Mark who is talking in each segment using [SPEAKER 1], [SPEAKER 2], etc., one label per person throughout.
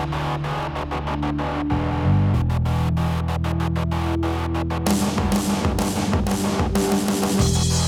[SPEAKER 1] Thank you.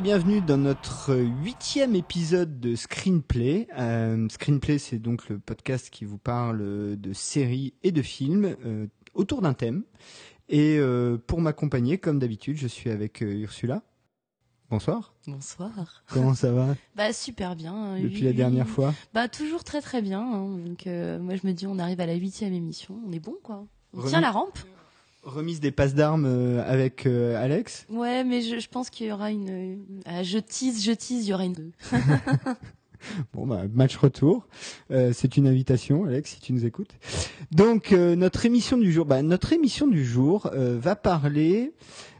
[SPEAKER 1] Et bienvenue dans notre huitième épisode de Screenplay. Euh, Screenplay, c'est donc le podcast qui vous parle de séries et de films euh, autour d'un thème. Et euh, pour m'accompagner, comme d'habitude, je suis avec Ursula. Bonsoir.
[SPEAKER 2] Bonsoir.
[SPEAKER 1] Comment ça va?
[SPEAKER 2] Bah super bien.
[SPEAKER 1] depuis
[SPEAKER 2] Oui,
[SPEAKER 1] la dernière fois?
[SPEAKER 2] Bah toujours très très bien. hein. Donc moi je me dis on arrive à la huitième émission, on est bon quoi. On
[SPEAKER 1] Remis-
[SPEAKER 2] tient la rampe.
[SPEAKER 1] Remise des passes d'armes euh, avec euh, Alex?
[SPEAKER 2] Ouais, mais je, je pense qu'il y aura une. une- ah, je tease, je tease, il y aura une.
[SPEAKER 1] Bon bah match retour. Euh, c'est une invitation, Alex, si tu nous écoutes. Donc euh, notre émission du jour, bah, notre émission du jour euh, va parler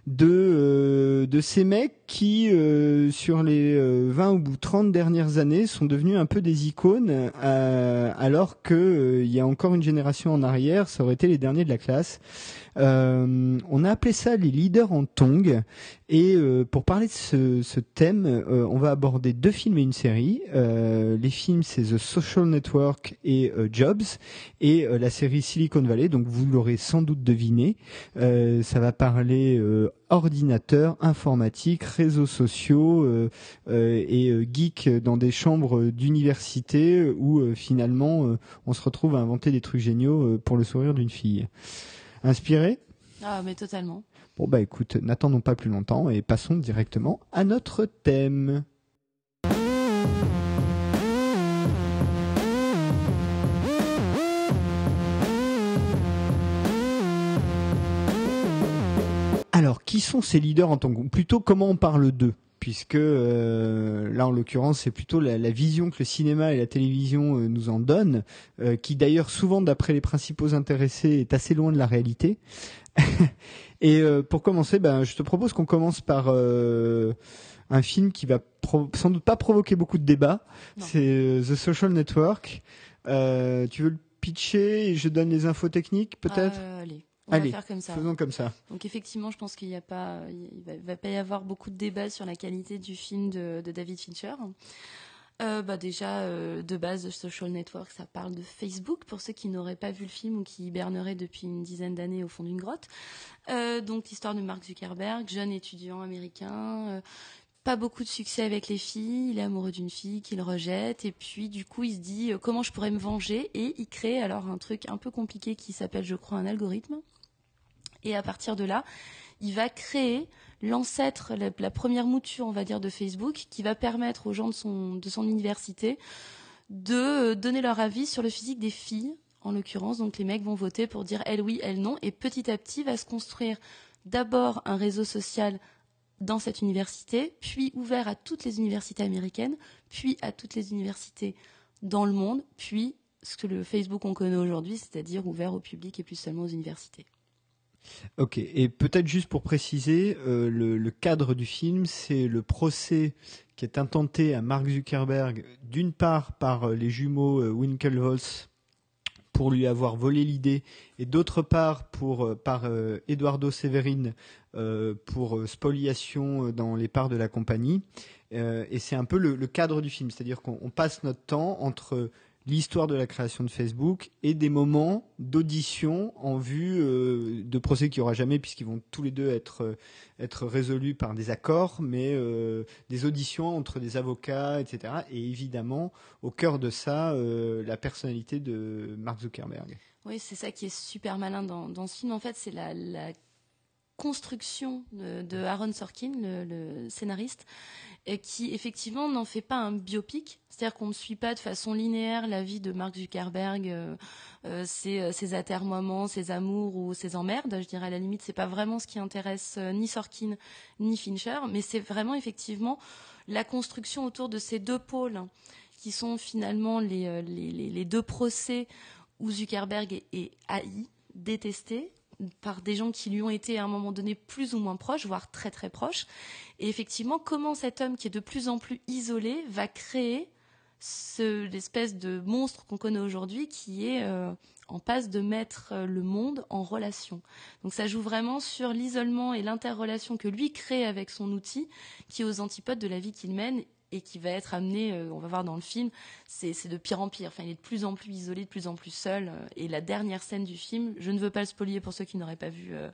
[SPEAKER 1] de euh, de ces mecs qui euh, sur les euh, 20 ou 30 dernières années sont devenus un peu des icônes euh, alors que euh, il y a encore une génération en arrière, ça aurait été les derniers de la classe. Euh, on a appelé ça les leaders en tongs et euh, pour parler de ce, thème, euh, on va aborder deux films et une série. Euh, les films, c'est The Social Network et Jobs, et la série Silicon Valley. Donc vous l'aurez sans doute deviné. Ça va parler ordinateur, informatique, réseaux sociaux et geek dans des chambres d'université où finalement on se retrouve à inventer des trucs géniaux pour le sourire d'une fille. Inspiré
[SPEAKER 2] Ah mais totalement.
[SPEAKER 1] Bon bah écoute, n'attendons pas plus longtemps et passons directement à notre thème. Alors, qui sont ces leaders en tant que... Plutôt, comment on parle d'eux? Puisque euh, là, en l'occurrence, c'est plutôt la, la vision que le cinéma et la télévision euh, nous en donnent, euh, qui d'ailleurs, souvent, d'après les principaux intéressés, est assez loin de la réalité. et euh, pour commencer, ben, je te propose qu'on commence par euh, un film qui va sans doute pas provoquer beaucoup de débats. C'est The Social Network. Euh, tu veux le pitcher et je donne les infos techniques, peut-être?
[SPEAKER 2] Allez, on
[SPEAKER 1] Allez,
[SPEAKER 2] va faire comme ça.
[SPEAKER 1] Faisons comme ça.
[SPEAKER 2] Donc effectivement, je pense qu'il n'y a pas, il va, va pas y avoir beaucoup de débats sur la qualité du film de, de David Fincher. Euh, bah déjà, euh, de base, The Social Network, ça parle de Facebook pour ceux qui n'auraient pas vu le film ou qui hiberneraient depuis une dizaine d'années au fond d'une grotte. Euh, donc l'histoire de Mark Zuckerberg, jeune étudiant américain. pas beaucoup de succès avec les filles, il est amoureux d'une fille qu'il rejette et puis du coup il se dit comment je pourrais me venger et il crée alors un truc un peu compliqué qui s'appelle je crois un algorithme et à partir de là, il va créer l'ancêtre, la, première mouture, on va dire, de Facebook, qui va permettre aux gens de son, de son université de euh, donner leur avis sur le physique des filles, en l'occurrence. Donc les mecs vont voter pour dire elle oui, elle non, et petit à petit va se construire d'abord un réseau social dans cette université, puis ouvert à toutes les universités américaines, puis à toutes les universités dans le monde, puis ce que le Facebook on connaît aujourd'hui, c'est-à-dire ouvert au public et plus seulement aux universités.
[SPEAKER 1] Ok, et peut-être juste pour préciser, euh, le, cadre du film, c'est le procès qui est intenté à Mark Zuckerberg, d'une part par euh, les jumeaux euh, Winklevoss pour lui avoir volé l'idée, et d'autre part pour euh, par Eduardo Severin pour spoliation dans les parts de la compagnie. Et c'est un peu le, cadre du film, c'est-à-dire qu'on on passe notre temps entre l'histoire de la création de Facebook et des moments d'audition en vue euh, de procès qu'il n'y aura jamais puisqu'ils vont tous les deux être euh, être résolus par des accords, mais euh, des auditions entre des avocats, etc. Et évidemment, au cœur de ça, la personnalité de Mark Zuckerberg.
[SPEAKER 2] Oui, c'est ça qui est super malin dans, dans ce film. En fait, c'est la construction de, Aaron Sorkin, le, scénariste, et qui effectivement n'en fait pas un biopic, c'est-à-dire qu'on ne suit pas de façon linéaire la vie de Mark Zuckerberg, euh, euh, ses, ses, atermoiements, ses amours ou ses emmerdes. Je dirais à la limite, c'est pas vraiment ce qui intéresse ni Sorkin ni Fincher, mais c'est vraiment effectivement la construction autour de ces deux pôles qui sont finalement les deux procès où Zuckerberg est, haï, détesté par des gens qui lui ont été à un moment donné plus ou moins proches, voire très très proches. Et effectivement, comment cet homme qui est de plus en plus isolé va créer l'espèce de monstre qu'on connaît aujourd'hui qui est euh, en passe de mettre euh, le monde en relation. Donc ça joue vraiment sur l'isolement et l'interrelation que lui crée avec son outil, qui est aux antipodes de la vie qu'il mène et qui va être amené, euh, on va voir dans le film, c'est de pire en pire. Enfin, il est de plus en plus isolé, de plus en plus seul. Euh, et la dernière scène du film, je ne veux pas le spolier pour ceux qui n'auraient pas vu euh,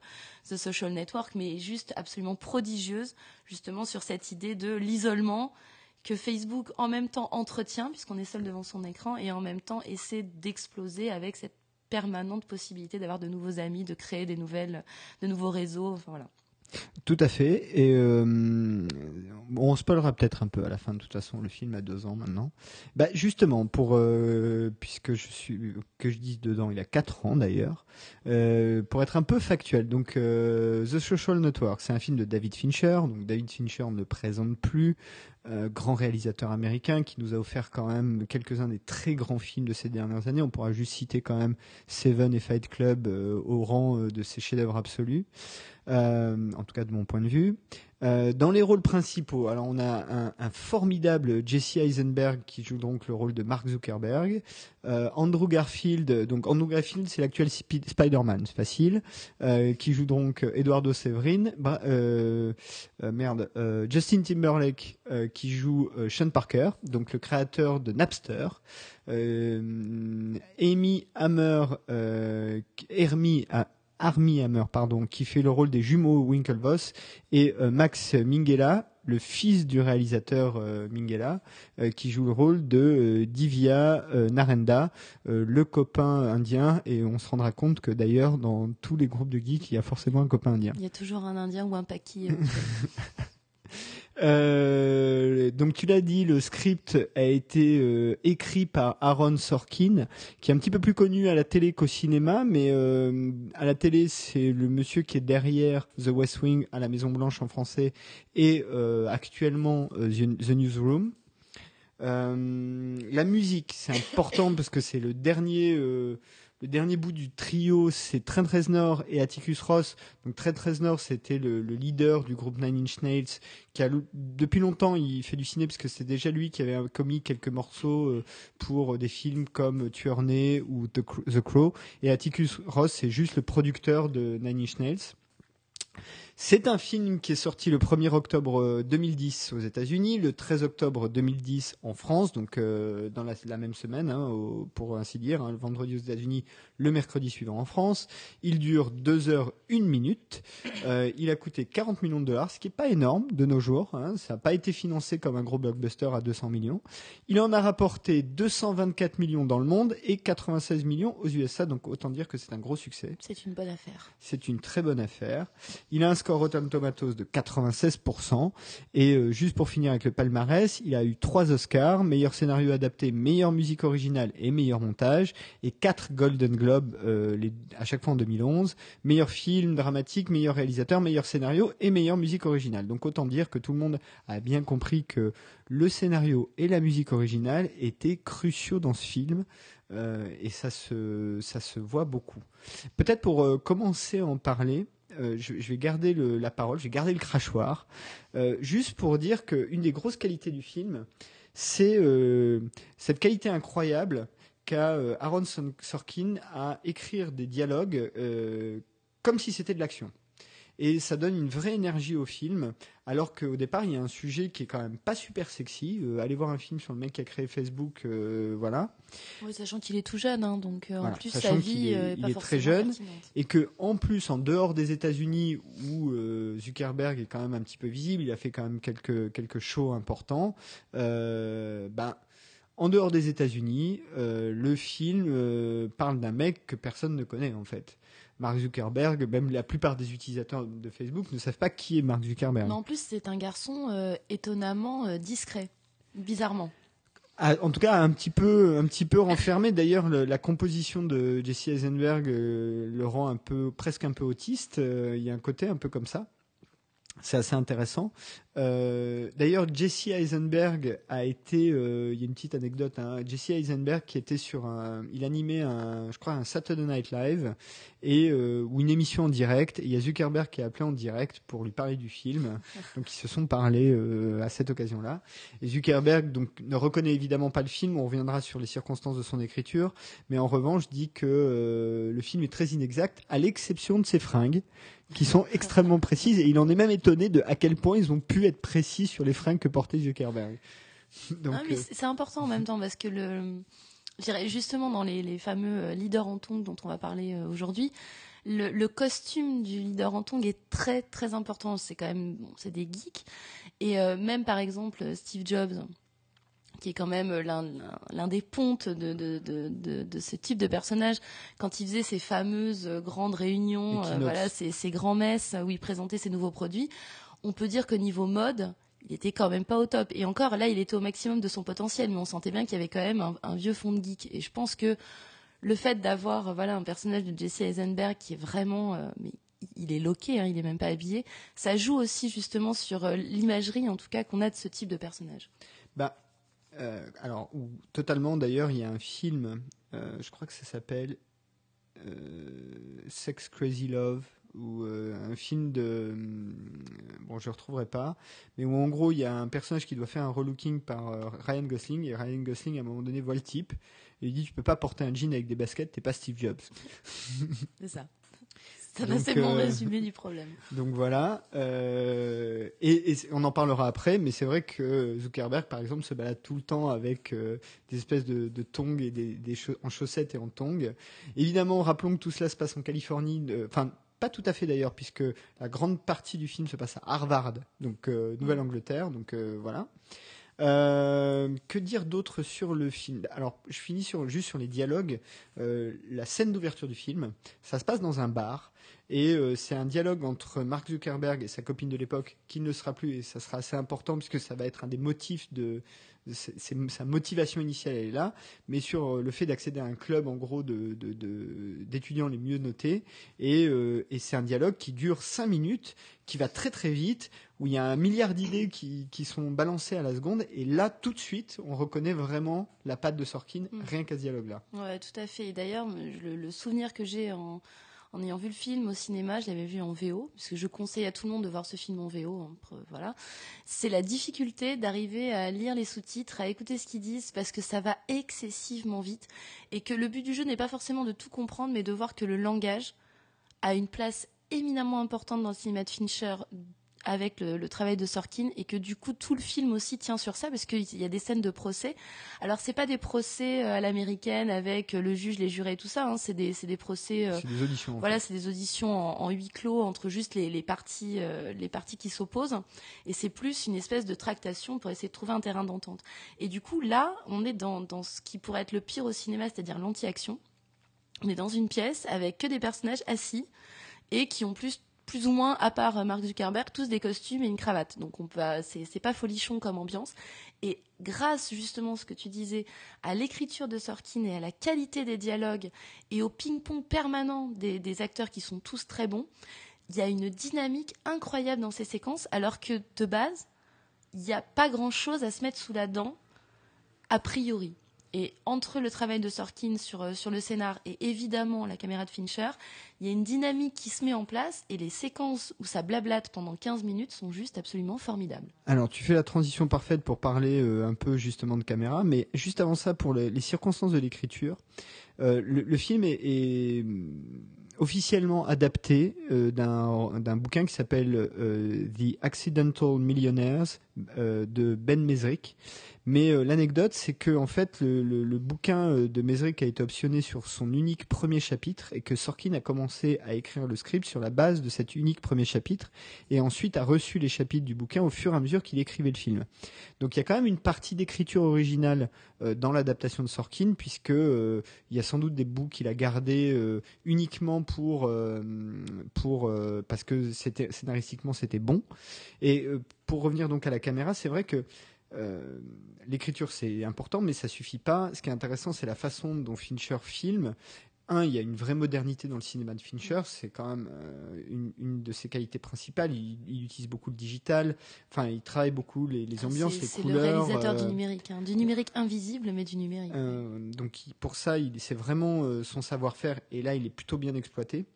[SPEAKER 2] The Social Network, mais juste absolument prodigieuse, justement sur cette idée de l'isolement que Facebook en même temps entretient, puisqu'on est seul devant son écran, et en même temps essaie d'exploser avec cette permanente possibilité d'avoir de nouveaux amis, de créer des nouvelles, de nouveaux réseaux. Enfin, voilà.
[SPEAKER 1] Tout à fait. Et euh, on spoilera peut-être un peu à la fin. De toute façon, le film a deux ans maintenant. Bah justement, pour euh, puisque je suis que je dis dedans, il a quatre ans d'ailleurs. Euh, pour être un peu factuel, donc The Social Network, c'est un film de David Fincher. Donc David Fincher ne présente plus. Grand réalisateur américain qui nous a offert quand même quelques-uns des très grands films de ces dernières années. On pourra juste citer quand même Seven et Fight Club au rang de ses chefs-d'œuvre absolus. Euh, en tout cas de mon point de vue. Euh, dans les rôles principaux, alors on a un, formidable Jesse Eisenberg qui joue donc le rôle de Mark Zuckerberg, euh, Andrew Garfield, donc Andrew Garfield c'est l'actuel Spider-Man, c'est facile, euh, qui joue donc Eduardo Severin, euh, merde, Justin Timberlake qui joue Sean Parker, donc le créateur de Napster, Amy Hammer, Hermie Armie Hammer, pardon, qui fait le rôle des jumeaux Winklevoss, et euh, Max Minghella, le fils du réalisateur euh, Minghella, euh, qui joue le rôle de Divya Narenda, le copain indien, et on se rendra compte que d'ailleurs dans tous les groupes de geeks, il y a forcément un copain indien.
[SPEAKER 2] Il y a toujours un indien ou un paki.
[SPEAKER 1] Euh, donc tu l'as dit, le script a été euh, écrit par Aaron Sorkin, qui est un petit peu plus connu à la télé qu'au cinéma, mais euh, à la télé c'est le monsieur qui est derrière The West Wing à la Maison Blanche en français et actuellement The, Newsroom. la musique, c'est important parce que c'est le dernier le dernier bout du trio, c'est Trent Reznor et Atticus Ross. Donc Trent Reznor, c'était le, leader du groupe Nine Inch Nails, qui a depuis longtemps il fait du ciné parce que c'est déjà lui qui avait commis quelques morceaux euh, pour des films comme Tueur ou The, The Crow. Et Atticus Ross, c'est juste le producteur de Nine Inch Nails. C'est un film qui est sorti le 1er octobre 2010 euh, aux États-Unis, le 13 octobre 2010 en France, donc euh, dans la, même semaine, hein, pour ainsi dire, hein, le vendredi aux États-Unis, le mercredi suivant en France. Il dure 2 heures 1 minute. Euh, il a coûté 40 millions de dollars, ce qui n'est pas énorme de nos jours. Hein. ça n'a pas été financé comme un gros blockbuster à 200 millions. Il en a rapporté 224 millions dans le monde et 96 millions aux USA, donc autant dire que c'est un gros succès.
[SPEAKER 2] C'est une bonne affaire.
[SPEAKER 1] C'est une très bonne affaire. Il a un score Rotten Tomatoes de 96%. Et euh, juste pour finir avec le palmarès, il a eu trois Oscars, meilleur scénario adapté, meilleure musique originale et meilleur montage, et quatre Golden Globes euh, à chaque fois en 2011, meilleur film dramatique, meilleur réalisateur, meilleur scénario et meilleure musique originale. Donc autant dire que tout le monde a bien compris que le scénario et la musique originale étaient cruciaux dans ce film. Euh, et ça se, ça se voit beaucoup. Peut-être pour commencer à en parler, euh, je, vais garder la parole, je vais garder le crachoir, euh, juste pour dire qu'une des grosses qualités du film, c'est euh, cette qualité incroyable qu'a Aaron Sorkin à écrire des dialogues comme si c'était de l'action et ça donne une vraie énergie au film, alors qu'au départ il y a un sujet qui est quand même pas super sexy. Euh, allez voir un film sur le mec qui a créé Facebook, euh, voilà.
[SPEAKER 2] Oui, sachant qu'il est tout jeune, hein, donc euh, en plus sa vie
[SPEAKER 1] est,
[SPEAKER 2] il
[SPEAKER 1] est très jeune et que en plus en dehors des États-Unis où Zuckerberg est quand même un petit peu visible, il a fait quand même quelques quelques shows importants. ben en dehors des États-Unis, le film parle d'un mec que personne ne connaît en fait. Mark Zuckerberg, même la plupart des utilisateurs de Facebook ne savent pas qui est Mark Zuckerberg.
[SPEAKER 2] Mais en plus, c'est un garçon euh, étonnamment euh, discret, bizarrement.
[SPEAKER 1] Ah, en tout cas, un petit peu, un petit peu renfermé. D'ailleurs, le- la composition de Jesse Eisenberg euh, le rend un peu, presque un peu autiste. Il y a un côté un peu comme ça. C'est assez intéressant. Euh, D'ailleurs, Jesse Eisenberg a été, euh, il y a une petite anecdote, hein, Jesse Eisenberg qui était sur un, il animait un, je crois un Saturday Night Live et euh, ou une émission en direct. Et il y a Zuckerberg qui a appelé en direct pour lui parler du film. Donc ils se sont parlé à cette occasion-là. Et Zuckerberg donc ne reconnaît évidemment pas le film. On reviendra sur les circonstances de son écriture, mais en revanche dit que le film est très inexact, à l'exception de ses fringues qui sont extrêmement précises. Et il en est même étonné de à quel point ils ont pu être précis sur les fringues que portait Zuckerberg. Donc,
[SPEAKER 2] Ah, mais
[SPEAKER 1] euh,
[SPEAKER 2] c'est important en même temps parce que le, justement dans les, les fameux euh, leaders en tongs dont on va parler euh, aujourd'hui, le, le costume du leader en tongs est très très important. C'est quand même, bon, c'est des geeks et euh, même par exemple Steve Jobs, qui est quand même l'un des pontes de, de, de, de, de ce type de personnage, quand il faisait ses fameuses grandes réunions, euh, voilà, grands messes où il présentait ses nouveaux produits, on peut dire que niveau mode, il était quand même pas au top. Et encore, là, il était au maximum de son potentiel, mais on sentait bien qu'il y avait quand même un, vieux fond de geek. Et je pense que le fait d'avoir voilà un personnage de Jesse Eisenberg qui est vraiment, euh, mais il est loqué, hein, il est même pas habillé, ça joue aussi justement sur euh, l'imagerie, en tout cas, qu'on a de ce type de personnage.
[SPEAKER 1] Bah, euh, alors, totalement d'ailleurs, il y a un film, je crois que ça s'appelle Sex Crazy Love, ou euh, un film de. hum, Bon, je ne retrouverai pas, mais où en gros, il y a un personnage qui doit faire un relooking par euh, Ryan Gosling, et Ryan Gosling, à un moment donné, voit le type, et il dit Tu peux pas porter un jean avec des baskets, t'es pas Steve Jobs.
[SPEAKER 2] C'est ça. C'est
[SPEAKER 1] Donc,
[SPEAKER 2] assez bon
[SPEAKER 1] euh,
[SPEAKER 2] résumé du problème.
[SPEAKER 1] Donc voilà. euh, et, et c'est- on en parlera après, mais c'est vrai que Zuckerberg, par exemple, se balade tout le temps avec euh, des espèces de, de tongs et des, des cha- en chaussettes et en tongs. Évidemment, rappelons que tout cela se passe en Californie. euh, Enfin, pas tout à fait d'ailleurs, puisque la grande partie du film se passe à Harvard, donc euh, Nouvelle-Angleterre. Donc euh, voilà. Euh, que dire d'autre sur le film? Alors, je finis sur, juste sur les dialogues. La scène d'ouverture du film, ça se passe dans un bar. Et c'est un dialogue entre Mark Zuckerberg et sa copine de l'époque qui ne sera plus, et ça sera assez important puisque ça va être un des motifs de, sa motivation initiale elle est là, mais sur euh, le fait d'accéder à un club en gros de de- de- d'étudiants les mieux notés. Et, euh, et c'est un dialogue qui dure cinq minutes, qui va très très vite, où il y a un milliard d'idées qui, qui sont balancées à la seconde. Et là, tout de suite, on reconnaît vraiment la patte de Sorkin,
[SPEAKER 2] Mm.
[SPEAKER 1] rien qu'à ce dialogue-là.
[SPEAKER 2] Ouais, tout à fait. Et d'ailleurs, le, le souvenir que j'ai en, en ayant vu le film au cinéma, je l'avais vu en VO, parce que je conseille à tout le monde de voir ce film en VO. hein, voilà, c'est la difficulté d'arriver à lire les sous-titres, à écouter ce qu'ils disent, parce que ça va excessivement vite, et que le but du jeu n'est pas forcément de tout comprendre, mais de voir que le langage a une place éminemment importante dans le cinéma de Fincher avec le, le travail de Sorkin et que du coup tout le film aussi tient sur ça parce qu'il y a des scènes de procès. Alors c'est pas des procès euh, à l'américaine avec euh, le juge, les jurés et tout ça. hein. C'est des c'est des procès. euh,
[SPEAKER 1] C'est des auditions. en
[SPEAKER 2] voilà,
[SPEAKER 1] fait.
[SPEAKER 2] c'est des auditions en, en huis clos entre juste les, les parties euh, les parties qui s'opposent et c'est plus une espèce de tractation pour essayer de trouver un terrain d'entente. Et du coup là, on est dans dans ce qui pourrait être le pire au cinéma, c'est-à-dire l'anti-action. On est dans une pièce avec que des personnages assis et qui ont plus plus ou moins, à part euh, Mark Zuckerberg, tous des costumes et une cravate. Donc on peut, c'est c'est pas folichon comme ambiance. Et grâce justement, ce que tu disais, à l'écriture de Sorkin et à la qualité des dialogues et au ping-pong permanent des, des acteurs qui sont tous très bons, il y a une dynamique incroyable dans ces séquences, alors que de base, il n'y a pas grand-chose à se mettre sous la dent, a priori. Et entre le travail de Sorkin sur, euh, sur le scénar et évidemment la caméra de Fincher, il y a une dynamique qui se met en place et les séquences où ça blablate pendant 15 minutes sont juste absolument formidables.
[SPEAKER 1] Alors, tu fais la transition parfaite pour parler euh, un peu justement de caméra, mais juste avant ça, pour les, circonstances de l'écriture, euh, le, film est, officiellement adapté euh, d'un bouquin qui s'appelle The Accidental Millionaires de Ben Mesrick. Mais euh, l'anecdote, c'est que en fait, le, le, le bouquin euh, de Mesrick a été optionné sur son unique premier chapitre et que Sorkin a commencé à écrire le script sur la base de cet unique premier chapitre et ensuite a reçu les chapitres du bouquin au fur et à mesure qu'il écrivait le film. Donc il y a quand même une partie d'écriture originale euh, dans l'adaptation de Sorkin puisque euh, il y a sans doute des bouts qu'il a gardés euh, uniquement pour euh, pour parce que c'était scénaristiquement c'était bon. Et pour revenir donc à la caméra, c'est vrai que euh, l'écriture c'est important, mais ça suffit pas. Ce qui est intéressant, c'est la façon dont Fincher filme. Un, il y a une vraie modernité dans le cinéma de Fincher, c'est quand même euh, une, une de ses qualités principales. Il, il utilise beaucoup le digital, enfin, il travaille beaucoup les, les ambiances,
[SPEAKER 2] C'est-
[SPEAKER 1] les
[SPEAKER 2] C'est
[SPEAKER 1] couleurs.
[SPEAKER 2] le réalisateur
[SPEAKER 1] euh,
[SPEAKER 2] du numérique, hein. du numérique invisible, mais du numérique.
[SPEAKER 1] euh, donc pour ça, c'est vraiment euh, son savoir-faire et là il est plutôt bien exploité.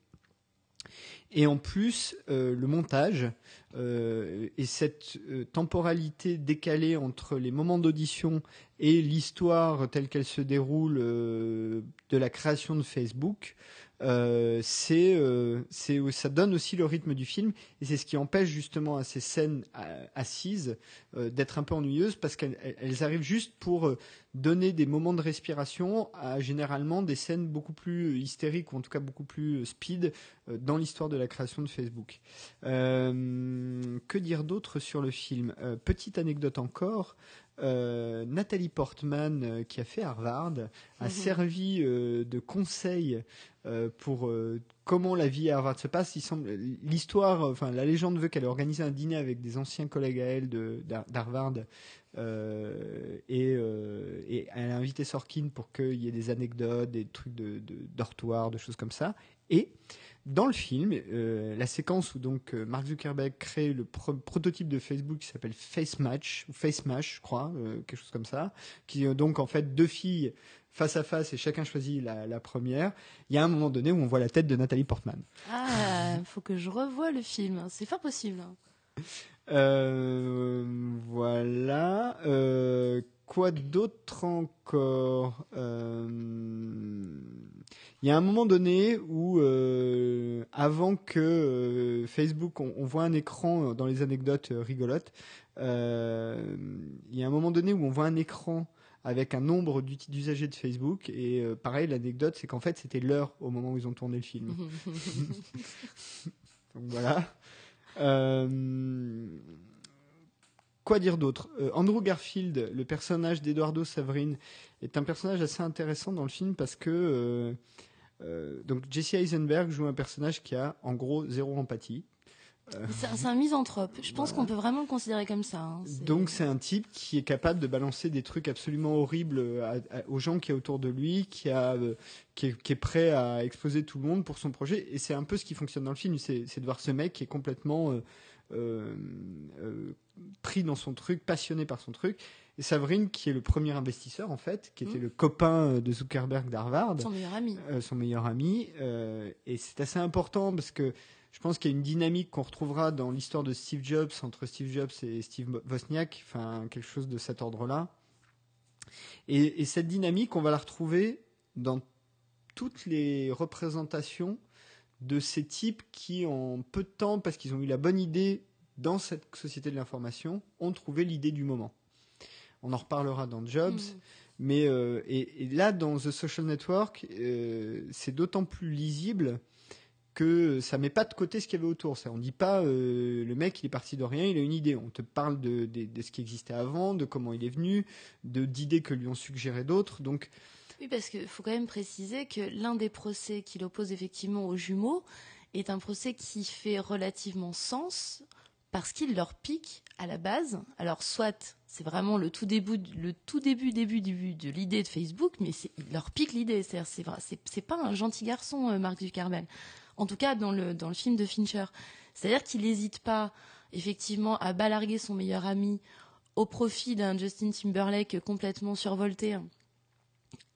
[SPEAKER 1] Et en plus, euh, le montage euh, et cette euh, temporalité décalée entre les moments d'audition et l'histoire telle qu'elle se déroule de la création de Facebook, euh, c'est, euh, c'est, ça donne aussi le rythme du film et c'est ce qui empêche justement à ces scènes euh, assises euh, d'être un peu ennuyeuses parce qu'elles elles- elles arrivent juste pour donner des moments de respiration à généralement des scènes beaucoup plus hystériques ou en tout cas beaucoup plus speed dans l'histoire de la création de Facebook. Que dire d'autre sur le film? Petite anecdote encore. euh, Nathalie Portman, euh, qui a fait Harvard, a
[SPEAKER 2] Mhm.
[SPEAKER 1] servi euh, de conseil euh, pour euh, comment la vie à Harvard se passe. Il semble l'histoire, enfin la légende veut qu'elle ait organisé un dîner avec des anciens collègues à elle d'Harvard euh, et, euh, et elle a invité Sorkin pour qu'il y ait des anecdotes, des trucs de, de dortoir, de choses comme ça. Et dans le film, la séquence où donc Mark Zuckerberg crée le pro- prototype de Facebook qui s'appelle Face Match ou Face je crois, quelque chose comme ça, qui est donc en fait deux filles face à face et chacun choisit la, la première. Il y a un moment donné où on voit la tête de Nathalie Portman.
[SPEAKER 2] Ah, faut que je revoie le film. C'est fort possible.
[SPEAKER 1] Euh, voilà. Euh, quoi d'autre encore Euh, Il y a un moment donné où, avant que Facebook, on, on voit un écran dans les anecdotes rigolotes. Il y a un moment donné où on voit un écran avec un nombre d'usagers de Facebook et euh, pareil l'anecdote c'est qu'en fait c'était l'heure au moment où ils ont tourné le film. Donc voilà. Euh, Quoi dire d'autre? Euh, Andrew Garfield, le personnage d'Eduardo Saverin, est un personnage assez intéressant dans le film parce que donc Jesse Eisenberg joue un personnage qui a en gros zéro empathie.
[SPEAKER 2] C'est un- misanthrope. Je pense qu'on peut vraiment le considérer comme ça. hein.
[SPEAKER 1] Donc c'est un type qui est capable de balancer des trucs absolument horribles à- à- aux gens qui est autour de lui, qui, a, euh, qui, est, qui est prêt à exposer tout le monde pour son projet. Et c'est un peu ce qui fonctionne dans le film, c'est de voir ce mec qui est complètement euh, euh, euh, pris dans son truc, passionné par son truc. Et Savrine, qui est le premier investisseur en fait, qui était
[SPEAKER 2] Mhm.
[SPEAKER 1] le copain euh, de Zuckerberg d'Harvard
[SPEAKER 2] son meilleur ami.
[SPEAKER 1] euh, son meilleur ami. euh, et c'est assez important parce que je pense qu'il y a une dynamique qu'on retrouvera dans l'histoire de Steve Jobs entre Steve Jobs et Steve Wozniak, enfin quelque chose de cet ordre-là. Et, et cette dynamique, on va la retrouver dans toutes les représentations de ces types qui, en peu de temps, parce qu'ils ont eu la bonne idée dans cette société de l'information, ont trouvé l'idée du moment. On en reparlera dans Jobs.
[SPEAKER 2] Mhm.
[SPEAKER 1] Mais euh, et, et là, dans The Social Network, euh, c'est d'autant plus lisible que ça met pas de côté ce qu'il y avait autour. Ça, on dit pas euh, le mec il est parti de rien, il a une idée. On te parle de, ce qui existait avant, de comment il est venu, de d'idées que lui ont suggéré d'autres. Donc
[SPEAKER 2] Oui, parce qu'il faut quand même préciser que l'un des procès qu'il oppose effectivement aux jumeaux est un procès qui fait relativement sens parce qu'il leur pique à la base. Alors soit c'est vraiment le tout début, le tout début, début, début de l'idée de Facebook, mais il leur pique l'idée. C'est, c'est, vrai- c'est, c'est pas un gentil garçon, euh, Mark Zuckerberg. En tout cas, dans le, film de Fincher. C'est-à-dire qu'il n'hésite pas, effectivement, à balarguer son meilleur ami au profit d'un Justin Timberlake complètement survolté.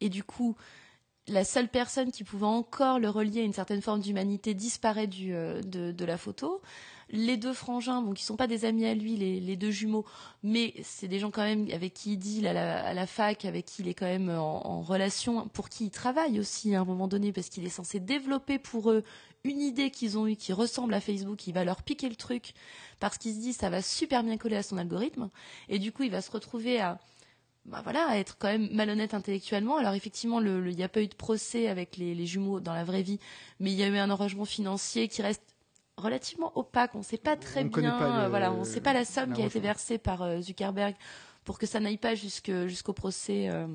[SPEAKER 2] Et du coup, la seule personne qui pouvait encore le relier à une certaine forme d'humanité disparaît euh, de la photo. Les deux frangins, bon, qui sont pas des amis à lui, les, deux jumeaux, mais c'est des gens quand même avec qui il deal à la, fac, avec qui il est quand même en, relation, pour qui il travaille aussi à un moment donné, parce qu'il est censé développer pour eux une idée qu'ils ont eue qui ressemble à Facebook, il va leur piquer le truc, parce qu'il se dit ça va super bien coller à son algorithme, et du coup il va se retrouver à bah voilà, être quand même malhonnête intellectuellement. Alors effectivement, il n'y a pas eu de procès avec les, jumeaux dans la vraie vie, mais il y a eu un arrangement financier qui reste relativement opaque. On ne sait pas très bien,
[SPEAKER 1] pas
[SPEAKER 2] euh, voilà, on ne sait pas la somme qui a été versée par euh, Zuckerberg pour que ça n'aille pas jusqu'au procès euh,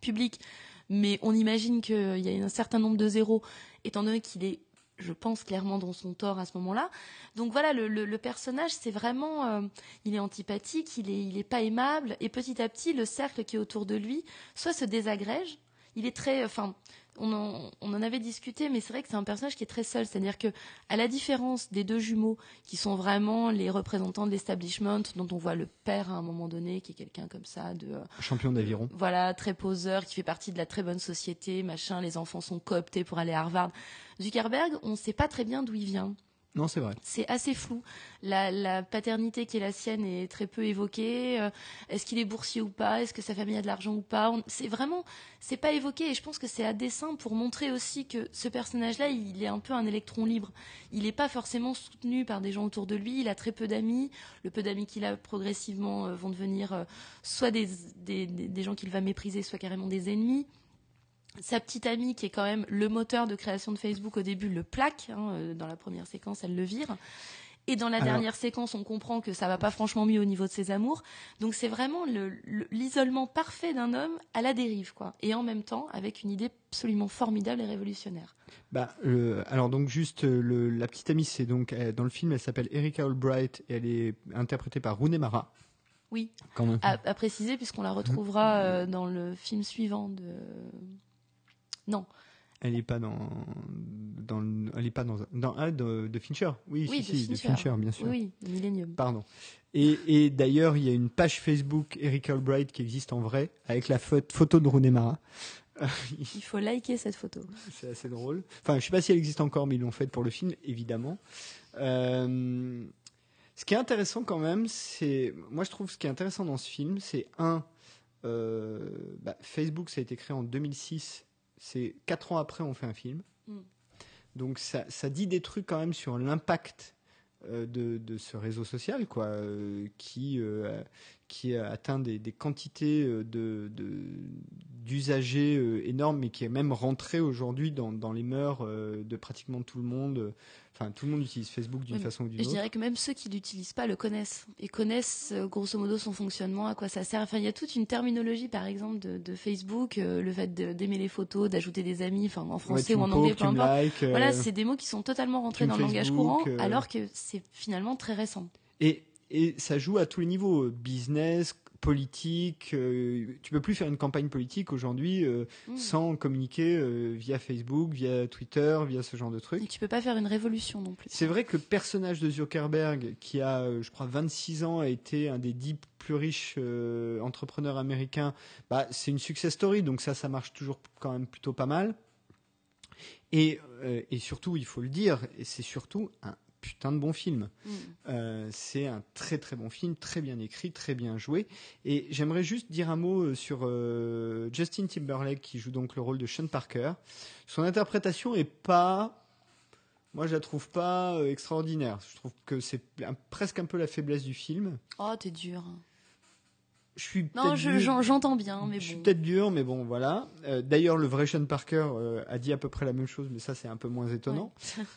[SPEAKER 2] public. Mais on imagine qu'il y a un certain nombre de zéros, étant donné qu'il est je pense clairement dans son tort à ce moment-là. Donc voilà, le, personnage, c'est vraiment, euh, il est antipathique, il est, il est pas aimable, et petit à petit, le cercle qui est autour de lui, soit se désagrège, il est très, enfin, on en, avait discuté, mais c'est vrai que c'est un personnage qui est très seul. C'est-à-dire que, à la différence des deux jumeaux, qui sont vraiment les représentants de l'establishment, dont on voit le père à un moment donné, qui est quelqu'un comme ça, de euh,
[SPEAKER 1] champion d'aviron.
[SPEAKER 2] Voilà, très poseur, qui fait partie de la très bonne société, machin. Les enfants sont cooptés pour aller à Harvard. Zuckerberg, on ne sait pas très bien d'où il vient.
[SPEAKER 1] Non, c'est vrai.
[SPEAKER 2] C'est assez flou. La, paternité qui est la sienne est très peu évoquée. Euh, est-ce qu'il est boursier ou pas? Est-ce que sa famille a de l'argent ou pas? C'est vraiment, c'est pas évoqué. Et je pense que c'est à dessein pour montrer aussi que ce personnage-là, il est un peu un électron libre. Il n'est pas forcément soutenu par des gens autour de lui. Il a très peu d'amis. Le peu d'amis qu'il a progressivement euh, vont devenir euh, soit des, des gens qu'il va mépriser, soit carrément des ennemis sa petite amie, qui est quand même le moteur de création de Facebook au début, le plaque. Hein, euh, dans la première séquence, elle le vire. Et dans la dernière séquence, on comprend que ça va pas franchement mieux au niveau de ses amours. Donc c'est vraiment l'isolement parfait d'un homme à la dérive, quoi. Et en même temps, avec une idée absolument formidable et révolutionnaire.
[SPEAKER 1] Bah, alors donc juste le, la petite amie, c'est donc dans le film, elle s'appelle Erika Albright et elle est interprétée par Rooney Mara.
[SPEAKER 2] Oui. Quand même. À, à préciser puisqu'on la retrouvera euh, dans le film suivant de non.
[SPEAKER 1] Elle n'est pas dans, dans, elle est pas dans, dans un de, de Fincher. Oui,
[SPEAKER 2] oui
[SPEAKER 1] si,
[SPEAKER 2] de,
[SPEAKER 1] si, Fincher. bien sûr.
[SPEAKER 2] Oui, Millennium.
[SPEAKER 1] Pardon. Et, et d'ailleurs, il y a une page Facebook Eric Albright qui existe en vrai, avec la photo de Rooney Mara.
[SPEAKER 2] il faut liker cette photo.
[SPEAKER 1] C'est assez drôle. Enfin, je sais pas si elle existe encore, mais ils l'ont faite pour le film, évidemment. Euh, ce qui est intéressant quand même, c'est, moi je trouve ce qui est intéressant dans ce film, c'est un, euh, bah, Facebook, ça a été créé en 2006 c'est quatre ans après on fait un film. Mm. Donc ça, dit des trucs quand même sur l'impact euh, de, ce réseau social, quoi, euh, qui, euh, qui atteint des, quantités de, d'usagers énormes, mais qui est même rentré aujourd'hui dans, dans, les mœurs de pratiquement tout le monde. Enfin, tout le monde utilise Facebook d'une façon ou d'une autre.
[SPEAKER 2] Je dirais que même ceux qui l'utilisent pas le connaissent et connaissent euh, grosso modo son fonctionnement, à quoi ça sert. Enfin, il y a toute une terminologie, par exemple, de, Facebook, euh, le fait d'aimer les photos, d'ajouter des amis, enfin en français ou en anglais, peu importe.
[SPEAKER 1] Euh,
[SPEAKER 2] voilà, c'est des mots qui sont totalement rentrés dans le langage courant, alors que c'est finalement très récent.
[SPEAKER 1] Et, et ça joue à tous les niveaux, business, politique. Euh, tu peux plus faire une campagne politique aujourd'hui euh, mm. sans communiquer euh, via Facebook, via Twitter, via ce genre de trucs.
[SPEAKER 2] Et tu peux pas faire une révolution non plus.
[SPEAKER 1] C'est vrai que le personnage de Zuckerberg, qui a, je crois, 26 ans, a été un des dix plus riches entrepreneurs américains. Bah, c'est une success story, donc ça, ça marche toujours quand même plutôt pas mal. Et, et surtout, il faut le dire, c'est surtout un putain de bon film. Mm. Euh, c'est un très très bon film, très bien écrit, très bien joué. Et j'aimerais juste dire un mot euh, sur euh, Justin Timberlake qui joue donc le rôle de Sean Parker. Son interprétation est pas moi, je la trouve pas extraordinaire. Je trouve que c'est presque un peu la faiblesse du film.
[SPEAKER 2] Oh, t'es dur
[SPEAKER 1] suis
[SPEAKER 2] non, j'entends bien, mais
[SPEAKER 1] je
[SPEAKER 2] bon.
[SPEAKER 1] suis peut-être dur, mais bon, voilà. Euh, d'ailleurs, le vrai Sean Parker euh, a dit à peu près la même chose, mais ça, c'est un peu moins étonnant.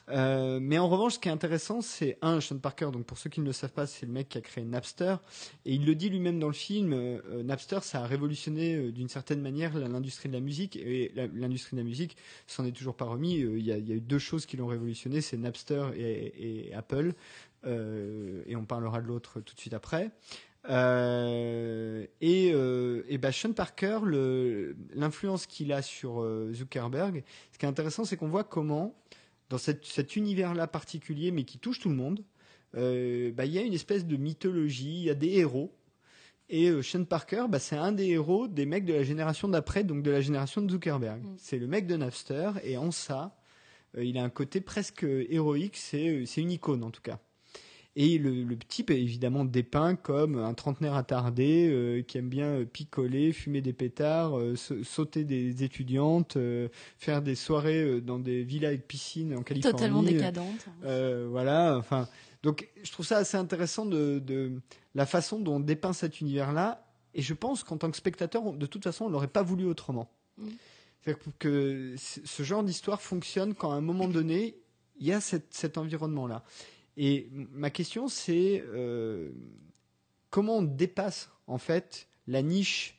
[SPEAKER 1] euh, mais en revanche, ce qui est intéressant, c'est un Sean Parker. Donc, pour ceux qui ne le savent pas, c'est le mec qui a créé Napster, et il le dit lui-même dans le film. Napster, ça a révolutionné d'une certaine manière l'industrie de la musique, et l'industrie de la musique s'en est toujours pas remis. Il y, a, y, a eu deux choses qui l'ont révolutionné, c'est Napster et, et Apple. et on parlera de l'autre tout de suite après. Euh, et, euh, et bah Sean Parker, l'influence qu'il a sur euh, Zuckerberg, ce qui est intéressant, c'est qu'on voit comment, dans cette, cet univers-là particulier, mais qui touche tout le monde, euh, bah, il y a une espèce de mythologie, il y a des héros. Et Sean Parker, bah, c'est un des héros des mecs de la génération d'après, donc de la génération de Zuckerberg. Mm. C'est le mec de Napster, et en ça, il a un côté presque héroïque, c'est une icône en tout cas. Et le, le, type est évidemment dépeint comme un trentenaire attardé euh, qui aime bien euh, picoler, fumer des pétards, euh, sauter des étudiantes, faire des soirées dans des villas avec piscine en Californie.
[SPEAKER 2] Totalement décadente.
[SPEAKER 1] voilà, enfin. Donc je trouve ça assez intéressant de, de la façon dont on dépeint cet univers-là Et je pense qu'en tant que spectateur, de toute façon, on l'aurait pas voulu autrement.
[SPEAKER 2] Mm.
[SPEAKER 1] C'est-à-dire que ce genre d'histoire fonctionne quand à un moment donné, il y a cet environnement-là. Et ma question, c'est euh, comment on dépasse en fait la niche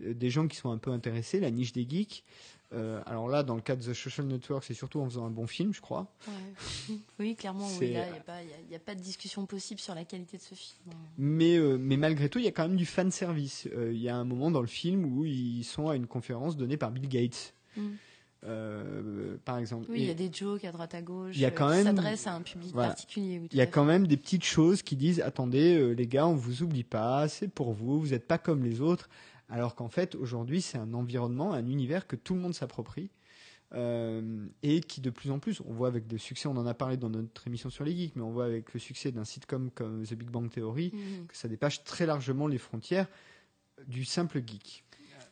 [SPEAKER 1] euh, des gens qui sont un peu intéressés, la niche des geeks? Euh, alors là, dans le cas de The Social Network, c'est surtout en faisant un bon film, je crois.
[SPEAKER 2] Oui, clairement, il n'y a, pas de discussion possible sur la qualité de ce film.
[SPEAKER 1] Mais, mais malgré tout, il y a quand même du fan service. Il y a un moment dans le film où ils sont à une conférence donnée par Bill Gates. Mm.
[SPEAKER 2] Euh, par exemple. Oui, il y a des jokes à droite à gauche.
[SPEAKER 1] Il y a quand même
[SPEAKER 2] s'adresse à un public particulier.
[SPEAKER 1] il y a quand même des petites choses qui disent attendez euh, les gars, on vous oublie pas, c'est pour vous, vous n'êtes pas comme les autres. Alors qu'en fait aujourd'hui c'est un environnement, un univers que tout le monde s'approprie. Euh, et qui de plus en plus, on voit avec le succès, on en a parlé dans notre émission sur les geeks, mais on voit avec le succès d'un sitcom comme The Big Bang Theory mhm. que ça dépasse très largement les frontières du simple geek.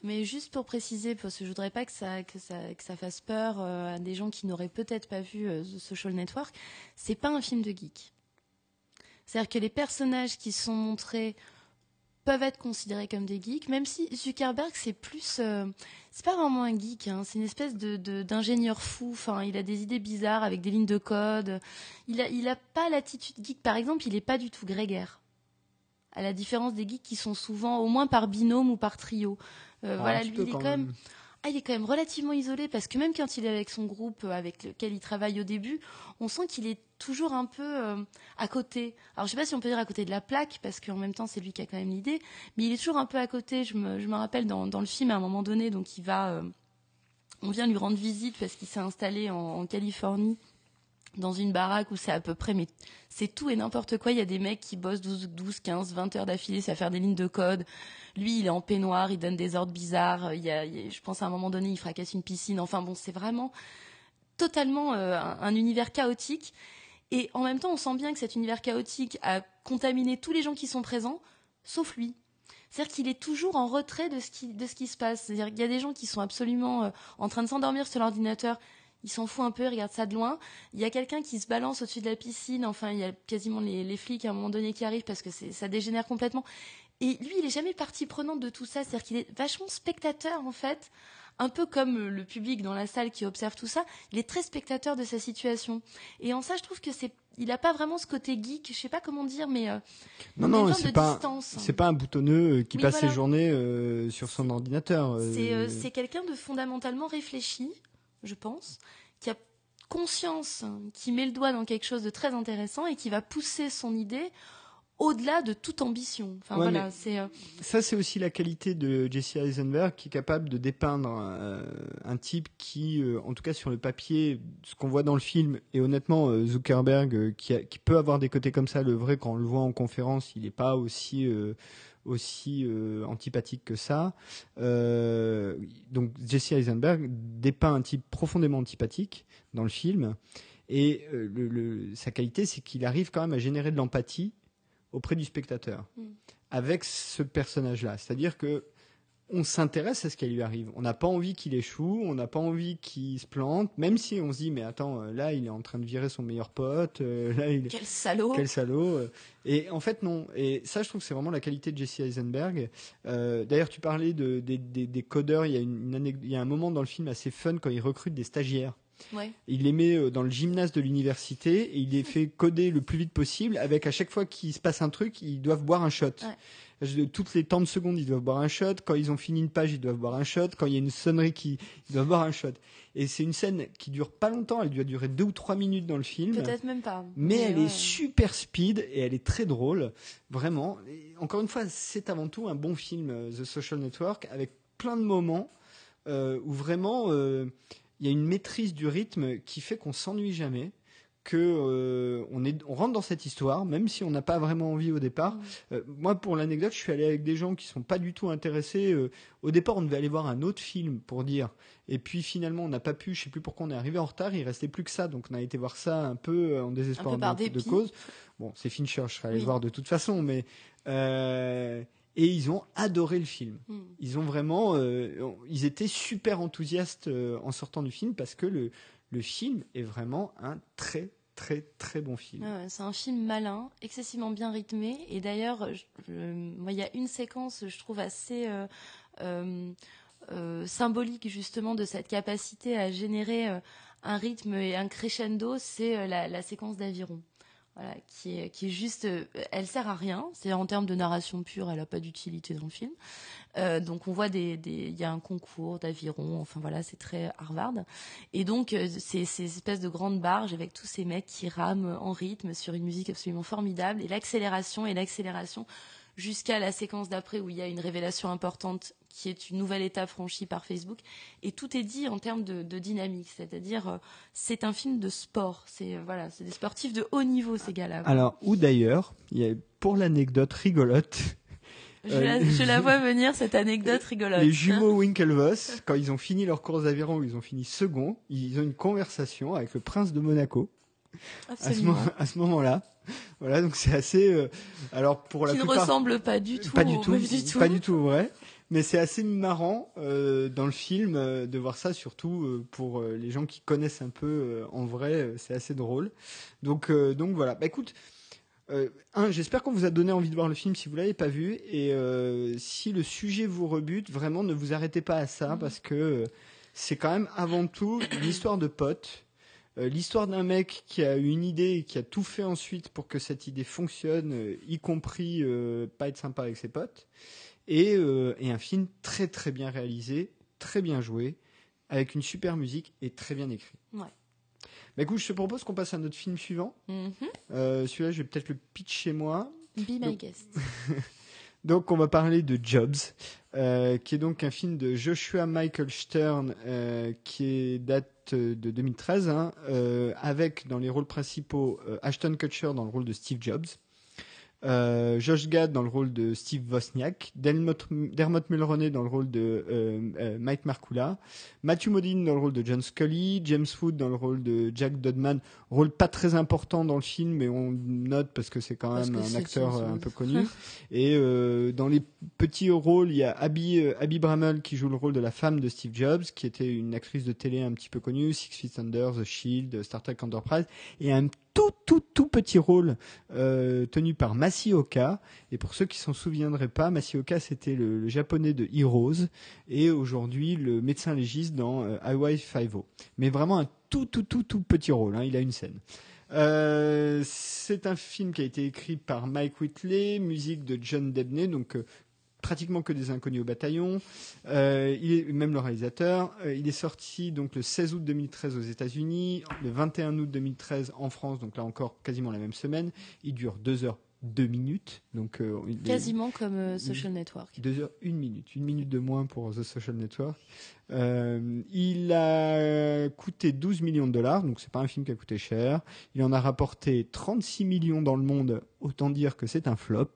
[SPEAKER 2] Mais juste pour préciser, parce que je voudrais pas que ça, fasse peur euh, à des gens qui n'auraient peut-être pas vu euh, The Social Network, c'est pas un film de geek. C'est-à-dire que les personnages qui sont montrés peuvent être considérés comme des geeks, même si Zuckerberg c'est plus, euh, c'est pas vraiment un geek, hein, c'est une espèce de d'ingénieur fou. Enfin, il a des idées bizarres avec des lignes de code. Il a il a pas l'attitude geek. Par exemple, il est pas du tout grégaire à la différence des geeks qui sont souvent au moins par binôme ou par trio. Euh, ah, voilà, lui, il est quand même... Ah, il est quand même relativement isolé parce que même quand il est avec son groupe euh, avec lequel il travaille au début, on sent qu'il est toujours un peu euh, à côté. Alors je sais pas si on peut dire à côté de la plaque parce qu'en même temps c'est lui qui a quand même l'idée, mais il est toujours un peu à côté. Je me, je me rappelle dans, dans le film à un moment donné, donc il va, on vient lui rendre visite parce qu'il s'est installé en, en Californie dans une baraque où c'est à peu près, mais c'est tout et n'importe quoi. Il y a des mecs qui bossent 12, 12 15, 20 heures d'affilée, c'est à faire des lignes de code. Lui, il est en peignoir, il donne des ordres bizarres. Il y a, je pense à un moment donné, il fracasse une piscine. Enfin bon, c'est vraiment totalement euh, un, univers chaotique. Et en même temps, on sent bien que cet univers chaotique a contaminé tous les gens qui sont présents, sauf lui. C'est-à-dire qu'il est toujours en retrait de ce qui, de ce qui se passe. C'est-à-dire qu'il y a des gens qui sont absolument euh, en train de s'endormir sur l'ordinateur, il s'en fout un peu, il regarde ça de loin. Il y a quelqu'un qui se balance au-dessus de la piscine, enfin, il y a quasiment les, les, flics à un moment donné qui arrivent parce que ça dégénère complètement. Et lui, il est jamais partie prenante de tout ça, c'est-à-dire qu'il est vachement spectateur, en fait, un peu comme le public dans la salle qui observe tout ça, il est très spectateur de sa situation. Et en ça, je trouve que c'est il n'a pas vraiment ce côté geek, je sais pas comment dire, mais euh,
[SPEAKER 1] non, non, c'est pas, c'est pas un boutonneux euh, qui passe ses journées euh, sur son ordinateur.
[SPEAKER 2] C'est quelqu'un de fondamentalement réfléchi, je pense, qui a conscience, qui met le doigt dans quelque chose de très intéressant et qui va pousser son idée au-delà de toute ambition. Enfin, voilà, c'est, euh,
[SPEAKER 1] Ça, c'est aussi la qualité de Jesse Eisenberg, qui est capable de dépeindre un, type qui, euh, en tout cas sur le papier, ce qu'on voit dans le film, et honnêtement, euh, Zuckerberg, qui, qui, peut avoir des côtés comme ça, le vrai, quand on le voit en conférence, il n'est pas aussi aussi antipathique que ça. donc Jesse Eisenberg dépeint un type profondément antipathique dans le film. Et le, sa qualité, c'est qu'il arrive quand même à générer de l'empathie auprès du spectateur mm. avec ce personnage-là. C'est-à-dire que on s'intéresse à ce qui lui arrive. On n'a pas envie qu'il échoue, on n'a pas envie qu'il se plante, même si on se dit mais attends euh, là il est en train de virer son meilleur pote, euh, là il
[SPEAKER 2] quel salaud,
[SPEAKER 1] quel salaud. Euh. Et en fait non. Et ça je trouve que c'est vraiment la qualité de Jesse Eisenberg. D'ailleurs tu parlais de, des, codeurs. Il y a une, il y a un moment dans le film assez fun quand il recrute des stagiaires. Il les met euh, dans le gymnase de l'université et il les fait coder le plus vite possible avec à chaque fois qu'il se passe un truc, ils doivent boire un shot. Toutes les temps de secondes, ils doivent boire un shot. Quand ils ont fini une page, ils doivent boire un shot. Quand il y a une sonnerie, qui, ils doivent boire un shot. Et c'est une scène qui dure pas longtemps. Elle doit durer deux ou trois minutes dans le film.
[SPEAKER 2] Peut-être même pas.
[SPEAKER 1] Mais, elle est super speed et elle est très drôle. Vraiment. encore une fois, c'est avant tout un bon film, euh, The Social Network, avec plein de moments euh, où vraiment euh, il y a une maîtrise du rythme qui fait qu'on s'ennuie jamais que euh, on, est, on rentre dans cette histoire, même si on n'a pas vraiment envie au départ. Mmh. Euh, moi, pour l'anecdote, je suis allé avec des gens qui sont pas du tout intéressés. Euh, au départ, on devait aller voir un autre film pour dire, et puis finalement, on n'a pas pu. Je sais plus pourquoi on est arrivé en retard. Il restait plus que ça, donc on a été voir ça un peu en désespoir de, cause. Bon, c'est Fincher, je serais allé voir de toute façon, mais et ils ont adoré le film. Hmm. Ils ont vraiment, euh, ils étaient super enthousiastes euh, en sortant du film parce que le, le film est vraiment un très très très bon film.
[SPEAKER 2] c'est un film malin, excessivement bien rythmé. Et d'ailleurs, il y a une séquence, je trouve, assez symbolique justement de cette capacité à générer un rythme et un crescendo, c'est la, séquence d'aviron qui est, qui est juste, euh, elle sert à rien. C'est en termes de narration pure, elle n'a pas d'utilité dans le film. Euh, donc on voit des, il y a un concours d'aviron. Enfin voilà, c'est très Harvard. Et donc euh, c'est ces espèces de grandes barges avec tous ces mecs qui rament en rythme sur une musique absolument formidable et l'accélération et l'accélération jusqu'à la séquence d'après où il y a une révélation importante qui est une nouvelle étape franchie par Facebook. Et tout est dit en termes de, dynamique, c'est-à-dire euh, c'est un film de sport. C'est euh, voilà, c'est des sportifs de haut niveau ces gars-là.
[SPEAKER 1] Alors ou d'ailleurs, pour l'anecdote rigolote.
[SPEAKER 2] Je, la, vois venir cette anecdote rigolote.
[SPEAKER 1] Les jumeaux Winklevoss, quand ils ont fini leur course d'aviron, ils ont fini second, ils ont une conversation avec le prince de Monaco. À ce, moment-là. Voilà, donc c'est assez. Euh, alors pour la
[SPEAKER 2] qui
[SPEAKER 1] ne
[SPEAKER 2] ressemble pas du tout.
[SPEAKER 1] Pas du tout. Pas du tout vrai. Mais c'est assez marrant euh, dans le film euh, de voir ça, surtout euh, pour euh, les gens qui connaissent un peu en vrai. c'est assez drôle. Donc, donc voilà. Bah, écoute, un, j'espère qu'on vous a donné envie de voir le film si vous l'avez pas vu. Et si le sujet vous rebute, vraiment ne vous arrêtez pas à ça mmh. parce que c'est quand même avant tout l'histoire de potes. L'histoire d'un mec qui a eu une idée et qui a tout fait ensuite pour que cette idée fonctionne, y compris pas être sympa avec ses potes. Euh, et, un film très très bien réalisé, très bien joué, avec une super musique et très bien écrit.
[SPEAKER 2] Ouais.
[SPEAKER 1] Bah écoute, je te propose qu'on passe à notre film suivant. Euh, celui-là, je vais peut-être le pitcher moi.
[SPEAKER 2] Be my guest.
[SPEAKER 1] donc, on va parler de Jobs, euh, qui est donc un film de Joshua Michael Stern, qui est date de 2013, hein, avec dans les rôles principaux Ashton Kutcher dans le rôle de Steve Jobs. Euh, Josh Gad dans le rôle de Steve Wozniak, Dermot, Mulroney dans le rôle de euh, euh, Mike Markula, Matthew Modine dans le rôle de John Scully, James Wood dans le rôle de Jack Dodman, rôle pas très important dans le film, mais on note parce que c'est quand même un acteur un peu connu. Et dans les petits rôles, il y a Abby, Abby Bramall qui joue le rôle de la femme de Steve Jobs, qui était une actrice de télé un petit peu connue, Six Feet Under, The Shield, Star Trek Enterprise, et un tout, tout, tout petit rôle euh, tenu par Masioka. Et pour ceux qui s'en souviendraient pas, Masioka, c'était le, japonais de Heroes et aujourd'hui le médecin légiste dans euh, Hawaii Five-O. Mais vraiment un tout, tout, tout, tout petit rôle. Hein, il a une scène. Euh, c'est un film qui a été écrit par Mike Whitley, musique de John Debney, donc euh, pratiquement que des inconnus au bataillon. Euh, il est même le réalisateur. Euh, il est sorti donc le 16 août 2013 aux États-Unis, le 21 août 2013 en France, donc là encore quasiment la même semaine. Il dure 2 heures 2 minutes. Donc, euh,
[SPEAKER 2] Quasiment comme Social Network.
[SPEAKER 1] 2 heures 1 minute. Une minute de moins pour The Social Network. il a coûté 12 millions de dollars, donc c'est pas un film qui a coûté cher. Il en a rapporté 36 millions dans le monde, autant dire que c'est un flop.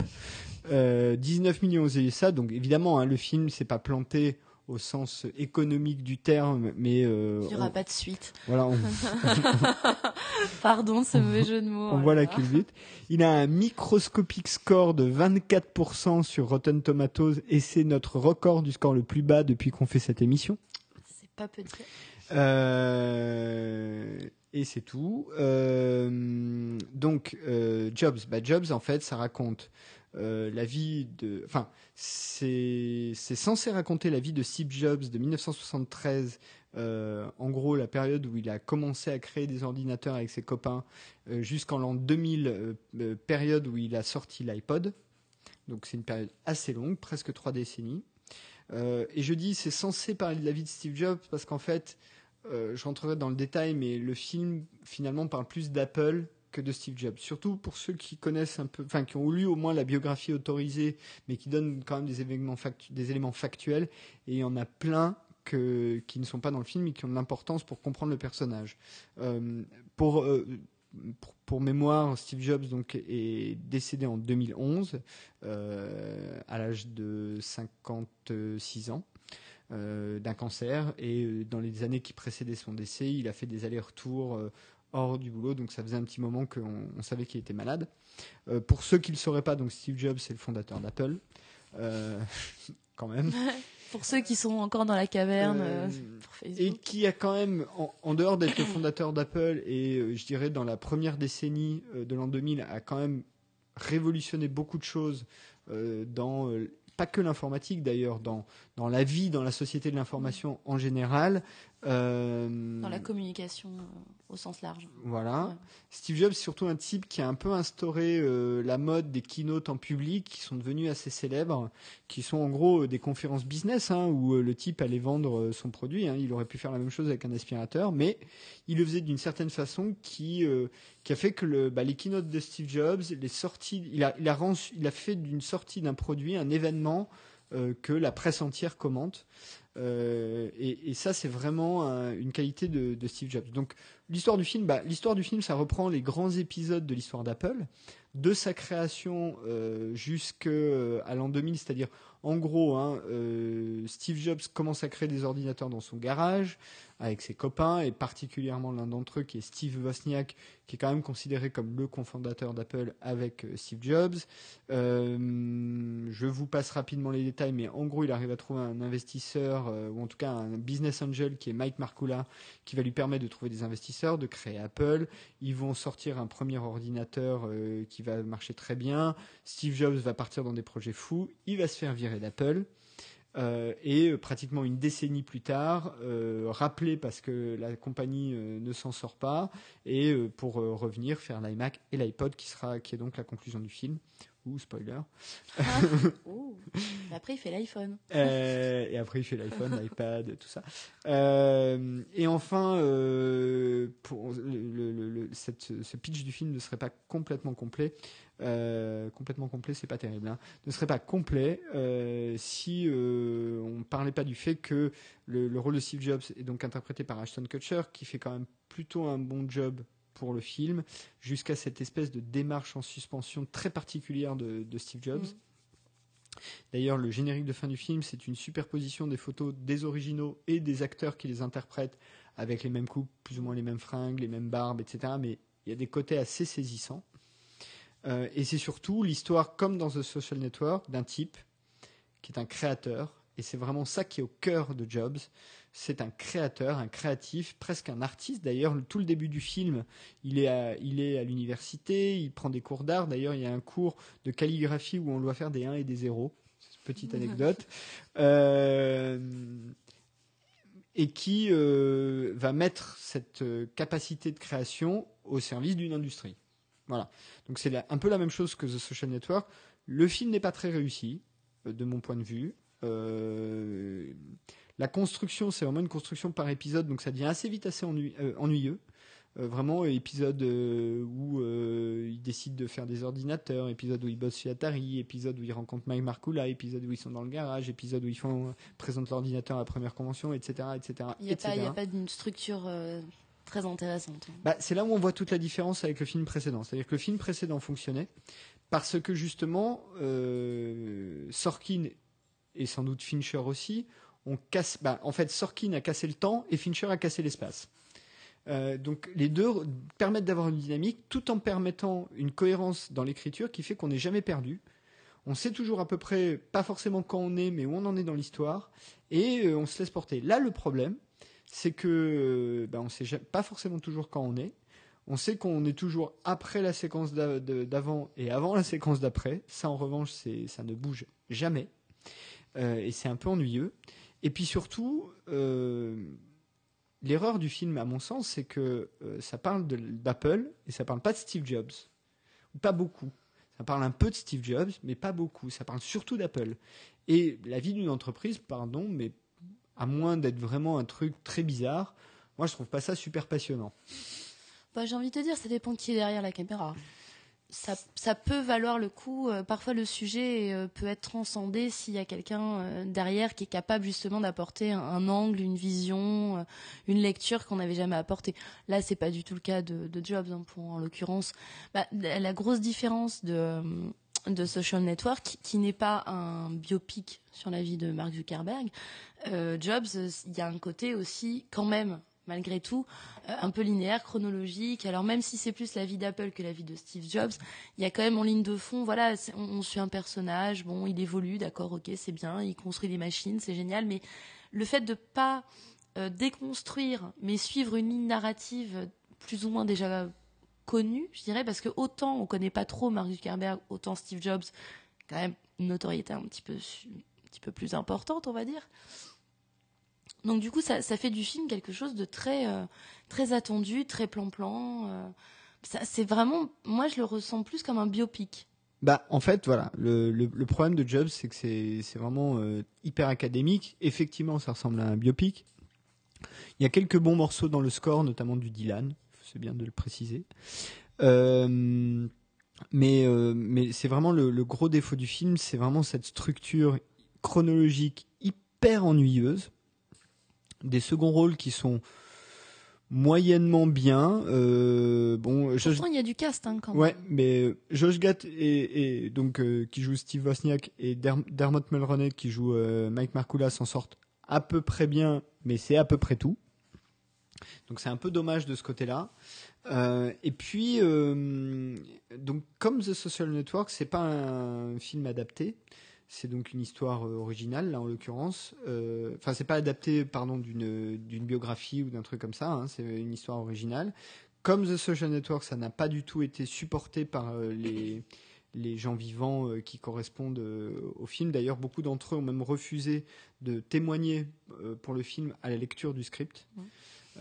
[SPEAKER 1] 19 euh, millions aux USA, donc évidemment, hein, le film s'est pas planté au sens économique du terme, mais
[SPEAKER 2] euh, il n'y aura pas de suite.
[SPEAKER 1] Voilà.
[SPEAKER 2] Pardon, ce mauvais jeu de mots.
[SPEAKER 1] On voit la culbute. Il a un microscopique score de 24% sur Rotten Tomatoes et c'est notre record du score le plus bas depuis qu'on fait cette émission.
[SPEAKER 2] C'est pas petit.
[SPEAKER 1] Euh, et c'est tout. Euh, donc Jobs, bah Jobs en fait, ça raconte euh, la vie de, enfin, c'est censé raconter la vie de Steve Jobs de 1973. Euh, en gros, la période où il a commencé à créer des ordinateurs avec ses copains, euh, jusqu'en l'an 2000, période où il a sorti l'iPod. Donc c'est une période assez longue, presque trois décennies. et je dis c'est censé parler de la vie de Steve Jobs parce qu'en fait, je rentrerai dans le détail, mais le film finalement parle plus d'Apple que de Steve Jobs. Surtout pour ceux qui connaissent un peu, enfin qui ont lu au moins la biographie autorisée, mais qui donnent quand même des éléments, des éléments factuels. Et il y en a plein qui ne sont pas dans le film et qui ont de l'importance pour comprendre le personnage. Euh, pour, euh, pour, pour, mémoire, Steve Jobs donc est décédé en 2011 euh, à l'âge de 56 ans. d'un cancer et dans les années qui précédaient son décès, il a fait des allers-retours hors du boulot, donc ça faisait un petit moment qu'on savait qu'il était malade. Euh, pour ceux qui ne le sauraient pas, donc Steve Jobs, c'est le fondateur d'Apple. Euh, quand même.
[SPEAKER 2] pour ceux qui sont encore dans la caverne
[SPEAKER 1] Euh,
[SPEAKER 2] pour Facebook.
[SPEAKER 1] et qui a quand même, en, en dehors d'être le fondateur d'Apple et je dirais dans la première décennie de l'an 2000, a quand même révolutionné beaucoup de choses dans, pas que l'informatique d'ailleurs, dans, dans la vie, dans la société de l'information en général. Euh,
[SPEAKER 2] dans la communication euh, au sens large.
[SPEAKER 1] Voilà.
[SPEAKER 2] Ouais.
[SPEAKER 1] Steve Jobs, c'est surtout un type qui a un peu instauré euh, la mode des keynotes en public, qui sont devenus assez célèbres, qui sont en gros des conférences business, hein, où le type allait vendre son produit. hein. Il aurait pu faire la même chose avec un aspirateur, mais il le faisait d'une certaine façon qui, euh, qui a fait que le, bah, les keynotes de Steve Jobs, les sorties, il a, il a, rend- il a fait d'une sortie d'un produit un événement que la presse entière commente. Euh, et, ça, c'est vraiment un- une qualité de, de Steve Jobs. Donc, l'histoire du film, bah, l'histoire du film, ça reprend les grands épisodes de l'histoire d'Apple, de sa création euh, jusqu'à l'an 2000, c'est-à-dire, en gros, hein, euh, Steve Jobs commence à créer des ordinateurs dans son garage avec ses copains, et particulièrement l'un d'entre eux qui est Steve Wozniak, qui est quand même considéré comme le cofondateur d'Apple avec euh, Steve Jobs. Euh, je vous passe rapidement les détails, mais en gros, il arrive à trouver un investisseur, euh, ou en tout cas un business angel qui est Mike Markula, qui va lui permettre de trouver des investisseurs, de créer Apple. Ils vont sortir un premier ordinateur euh, qui va marcher très bien. Steve Jobs va partir dans des projets fous. Il va se faire virer d'Apple. Euh, et euh, pratiquement une décennie plus tard, rappelé parce que la compagnie ne s'en sort pas, et pour revenir faire l'iMac et l'iPod, qui sera, qui est donc la conclusion du film. Ou spoiler.
[SPEAKER 2] Ah. Oh. Après, il fait l'iPhone.
[SPEAKER 1] Euh, et après, il fait l'iPhone, l'iPad, tout ça. Euh, et enfin, euh, pour le, le- le- cette- ce pitch du film ne serait pas complètement complet. Complètement complet, c'est pas terrible. Hein, ne serait pas complet si on parlait pas du fait que le, le rôle de Steve Jobs est donc interprété par Ashton Kutcher, qui fait quand même plutôt un bon job pour le film, jusqu'à cette espèce de démarche en suspension très particulière de, de Steve Jobs.
[SPEAKER 2] Mm.
[SPEAKER 1] D'ailleurs, le générique de fin du film, c'est une superposition des photos des originaux et des acteurs qui les interprètent avec les mêmes coupes, plus ou moins les mêmes fringues, les mêmes barbes, etc. Mais il y a des côtés assez saisissants. Euh, et c'est surtout l'histoire, comme dans The Social Network, d'un type qui est un créateur. Et c'est vraiment ça qui est au cœur de Jobs. C'est un créateur, un créatif, presque un artiste. D'ailleurs, le- tout le début du film, il est à, il est à l'université, il prend des cours d'art. D'ailleurs, il y a un cours de calligraphie où on doit faire des 1 et des 0. Petite anecdote. Euh, et qui euh, va mettre cette euh, capacité de création au service d'une industrie. Voilà. Donc c'est un peu la même chose que The Social Network. Le film n'est pas très réussi, de mon point de vue. Euh, la construction, c'est vraiment une construction par épisode, donc ça devient assez vite assez euh, ennuyeux. Euh, vraiment, épisode où ils décident de faire des ordinateurs, épisode où ils bossent chez Atari, épisode où ils rencontrent Mike Markula, épisode où ils sont dans le garage, épisode où ils font présentent l'ordinateur à la première convention, etc., etc.,
[SPEAKER 2] Il n'y a, pas- a d'une structure très intéressante.
[SPEAKER 1] Bah, c'est là où on voit toute la différence avec le film précédent. C'est-à-dire que le film précédent fonctionnait parce que justement, euh, Sorkin et sans doute Fincher aussi, on casse. Bah, en fait, Sorkin a cassé le temps et Fincher a cassé l'espace. Euh, donc les deux permettent d'avoir une dynamique tout en permettant une cohérence dans l'écriture qui fait qu'on n'est jamais perdu. On sait toujours à peu près, pas forcément quand on est, mais où on en est dans l'histoire, et euh, on se laisse porter. Là, le problème, c'est que euh, ben, on sait ja- pas forcément toujours quand on est. On sait qu'on est toujours après la séquence d'avant et avant la séquence d'après. Ça, en revanche, ça ne bouge jamais, et c'est un peu ennuyeux. Et puis surtout, euh, l'erreur du film, à mon sens, c'est que euh, ça parle d'Apple et ça parle pas de Steve Jobs, pas beaucoup. Ça parle un peu de Steve Jobs, mais pas beaucoup. Ça parle surtout d'Apple. Et la vie d'une entreprise, pardon, mais à moins d'être vraiment un truc très bizarre, moi je trouve pas ça super passionnant.
[SPEAKER 2] Bah, J'ai envie de te dire, ça dépend qui est derrière la caméra. Ça, peut valoir le coup. euh, parfois, le sujet euh, peut être transcendé s'il y a quelqu'un euh, derrière qui est capable justement d'apporter un, angle, une vision, une lecture qu'on n'avait jamais apporté. Là, c'est pas du tout le cas de, Jobs, hein, en l'occurrence. Bah, la, grosse différence de, Social Network, qui, n'est pas un biopic sur la vie de Mark Zuckerberg, Jobs, il y a un côté aussi, quand même, malgré tout, euh, un peu linéaire, chronologique. Alors même si c'est plus la vie d'Apple que la vie de Steve Jobs, il y a quand même en ligne de fond, voilà, on, suit un personnage, bon, il évolue, d'accord, ok, c'est bien, il construit des machines, c'est génial, mais le fait de pas euh, déconstruire, mais suivre une ligne narrative plus ou moins déjà connue, je dirais, parce que autant on connaît pas trop Mark Zuckerberg, autant Steve Jobs, quand même une notoriété un petit peu, un petit peu plus importante, on va dire. Donc du coup, ça, fait du film quelque chose de très, euh, très attendu, très plan-plan. Euh, c'est vraiment, moi, je le ressens plus comme un biopic.
[SPEAKER 1] Bah, en fait, voilà, le, problème de Jobs, c'est que c'est vraiment euh, hyper académique. Effectivement, ça ressemble à un biopic. Il y a quelques bons morceaux dans le score, notamment du Dylan. C'est bien de le préciser. Mais c'est vraiment le, gros défaut du film, c'est vraiment cette structure chronologique hyper ennuyeuse des seconds rôles qui sont moyennement bien. Euh, bon,
[SPEAKER 2] Josh... il y a du cast hein, quand
[SPEAKER 1] ouais, mais Josh Gad et, et donc euh, qui joue Steve Wozniak et Dermot Mulroney qui joue euh, Mike Markula s'en sortent à peu près bien, mais c'est à peu près tout. Donc c'est un peu dommage de ce côté-là. Euh, et puis euh, donc comme The Social Network, c'est pas un film adapté. C'est donc une histoire euh, originale, là en l'occurrence. Euh, enfin, c'est pas adapté, pardon, d'une biographie ou d'un truc comme ça. Hein, c'est une histoire originale. Comme The Social Network, ça n'a pas du tout été supporté par euh, les les gens vivants qui correspondent au film. D'ailleurs, beaucoup d'entre eux ont même refusé de témoigner pour le film à la lecture du script.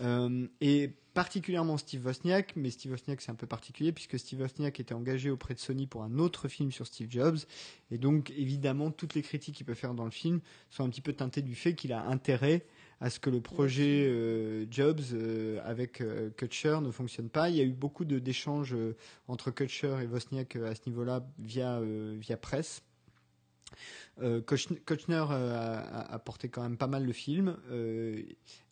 [SPEAKER 1] Euh, et particulièrement Steve Wozniak, mais Steve Wozniak c'est un peu particulier puisque Steve Wozniak était engagé auprès de Sony pour un autre film sur Steve Jobs, et donc évidemment toutes les critiques qu'il peut faire dans le film sont un petit peu teintées du fait qu'il a intérêt à ce que le projet euh, Jobs euh, avec euh, Kutcher ne fonctionne pas. Il y a eu beaucoup d'échanges entre Kutcher et Wozniak à ce niveau-là via via presse. Euh, Kochner euh, a, porté quand même pas mal le film. Euh,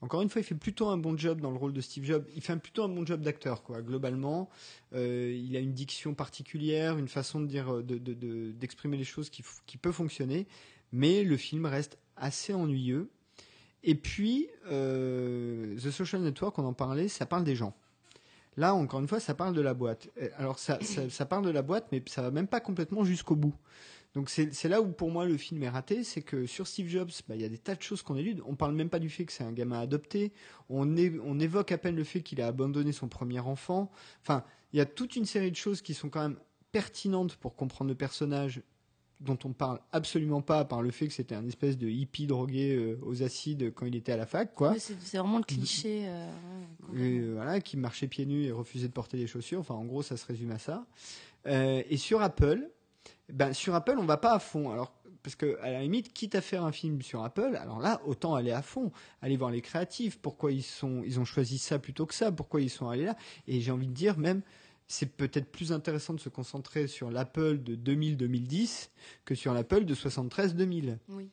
[SPEAKER 1] encore une fois, il fait plutôt un bon job dans le rôle de Steve Jobs. Il fait plutôt un bon job d'acteur, quoi. Globalement, il a une diction particulière, une façon de dire, d'exprimer de, les choses qui, peut fonctionner. Mais le film reste assez ennuyeux. Et puis, The Social Network, on en parlait, ça parle des gens. Là, encore une fois, ça parle de la boîte. Alors, ça, ça, ça parle de la boîte, mais ça va même pas complètement jusqu'au bout. Donc c'est là où pour moi le film est raté, c'est que sur Steve Jobs, bah, il y a des tas de choses qu'on élude. On parle même pas du fait que c'est un gamin adopté. On, é on évoque à peine le fait qu'il a abandonné son premier enfant. Enfin, il y a toute une série de choses qui sont quand même pertinentes pour comprendre le personnage dont on parle absolument pas par le fait que c'était un espèce de hippie drogué euh, aux acides quand il était à la fac, quoi.
[SPEAKER 2] C'est vraiment le cliché. Euh,
[SPEAKER 1] et, euh, voilà, qui marchait pieds nus et refusait de porter des chaussures. Enfin, en gros, ça se résume à ça. Euh, et sur Apple, ben, sur Apple, on va pas à fond. Alors, parce que à la limite, quitte à faire un film sur Apple, alors là, autant aller à fond, aller voir les créatifs, pourquoi ils sont, ils ont choisi ça plutôt que ça, pourquoi ils sont allés là? Et j'ai envie de dire même, c'est peut-être plus intéressant de se concentrer sur l'Apple de 2000-2010 que sur l'Apple de 73-2000.
[SPEAKER 2] Oui.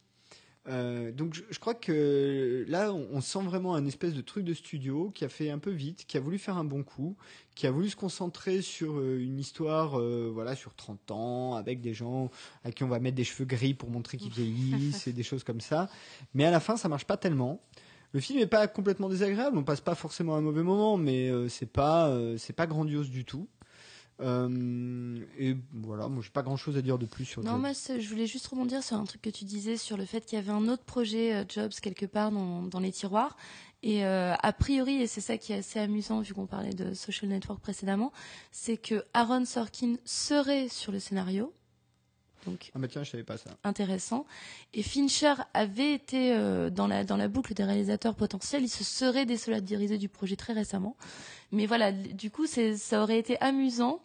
[SPEAKER 1] Euh, donc je, je, crois que là on, on, sent vraiment un espèce de truc de studio qui a fait un peu vite, qui a voulu faire un bon coup, qui a voulu se concentrer sur euh, une histoire euh, voilà sur 30 ans avec des gens à qui on va mettre des cheveux gris pour montrer qu'ils vieillissent et des choses comme ça. Mais à la fin ça marche pas tellement. Le film est pas complètement désagréable, on passe pas forcément un mauvais moment, mais euh, c'est pas c'est pas grandiose du tout. Euh, et voilà, moi j'ai pas grand chose à dire de plus sur.
[SPEAKER 2] Non, moi je voulais juste rebondir sur un truc que tu disais sur le fait qu'il y avait un autre projet euh, Jobs quelque part dans, dans les tiroirs. Et euh, a priori, et c'est ça qui est assez amusant vu qu'on parlait de Social Network précédemment, c'est que Aaron Sorkin serait sur le scénario. Donc,
[SPEAKER 1] ah bah tiens, je savais pas ça.
[SPEAKER 2] Intéressant. Et Fincher avait été euh, dans la dans la boucle des réalisateurs potentiels. Il se serait désolidarisé du projet très récemment. Mais voilà, du coup, ça aurait été amusant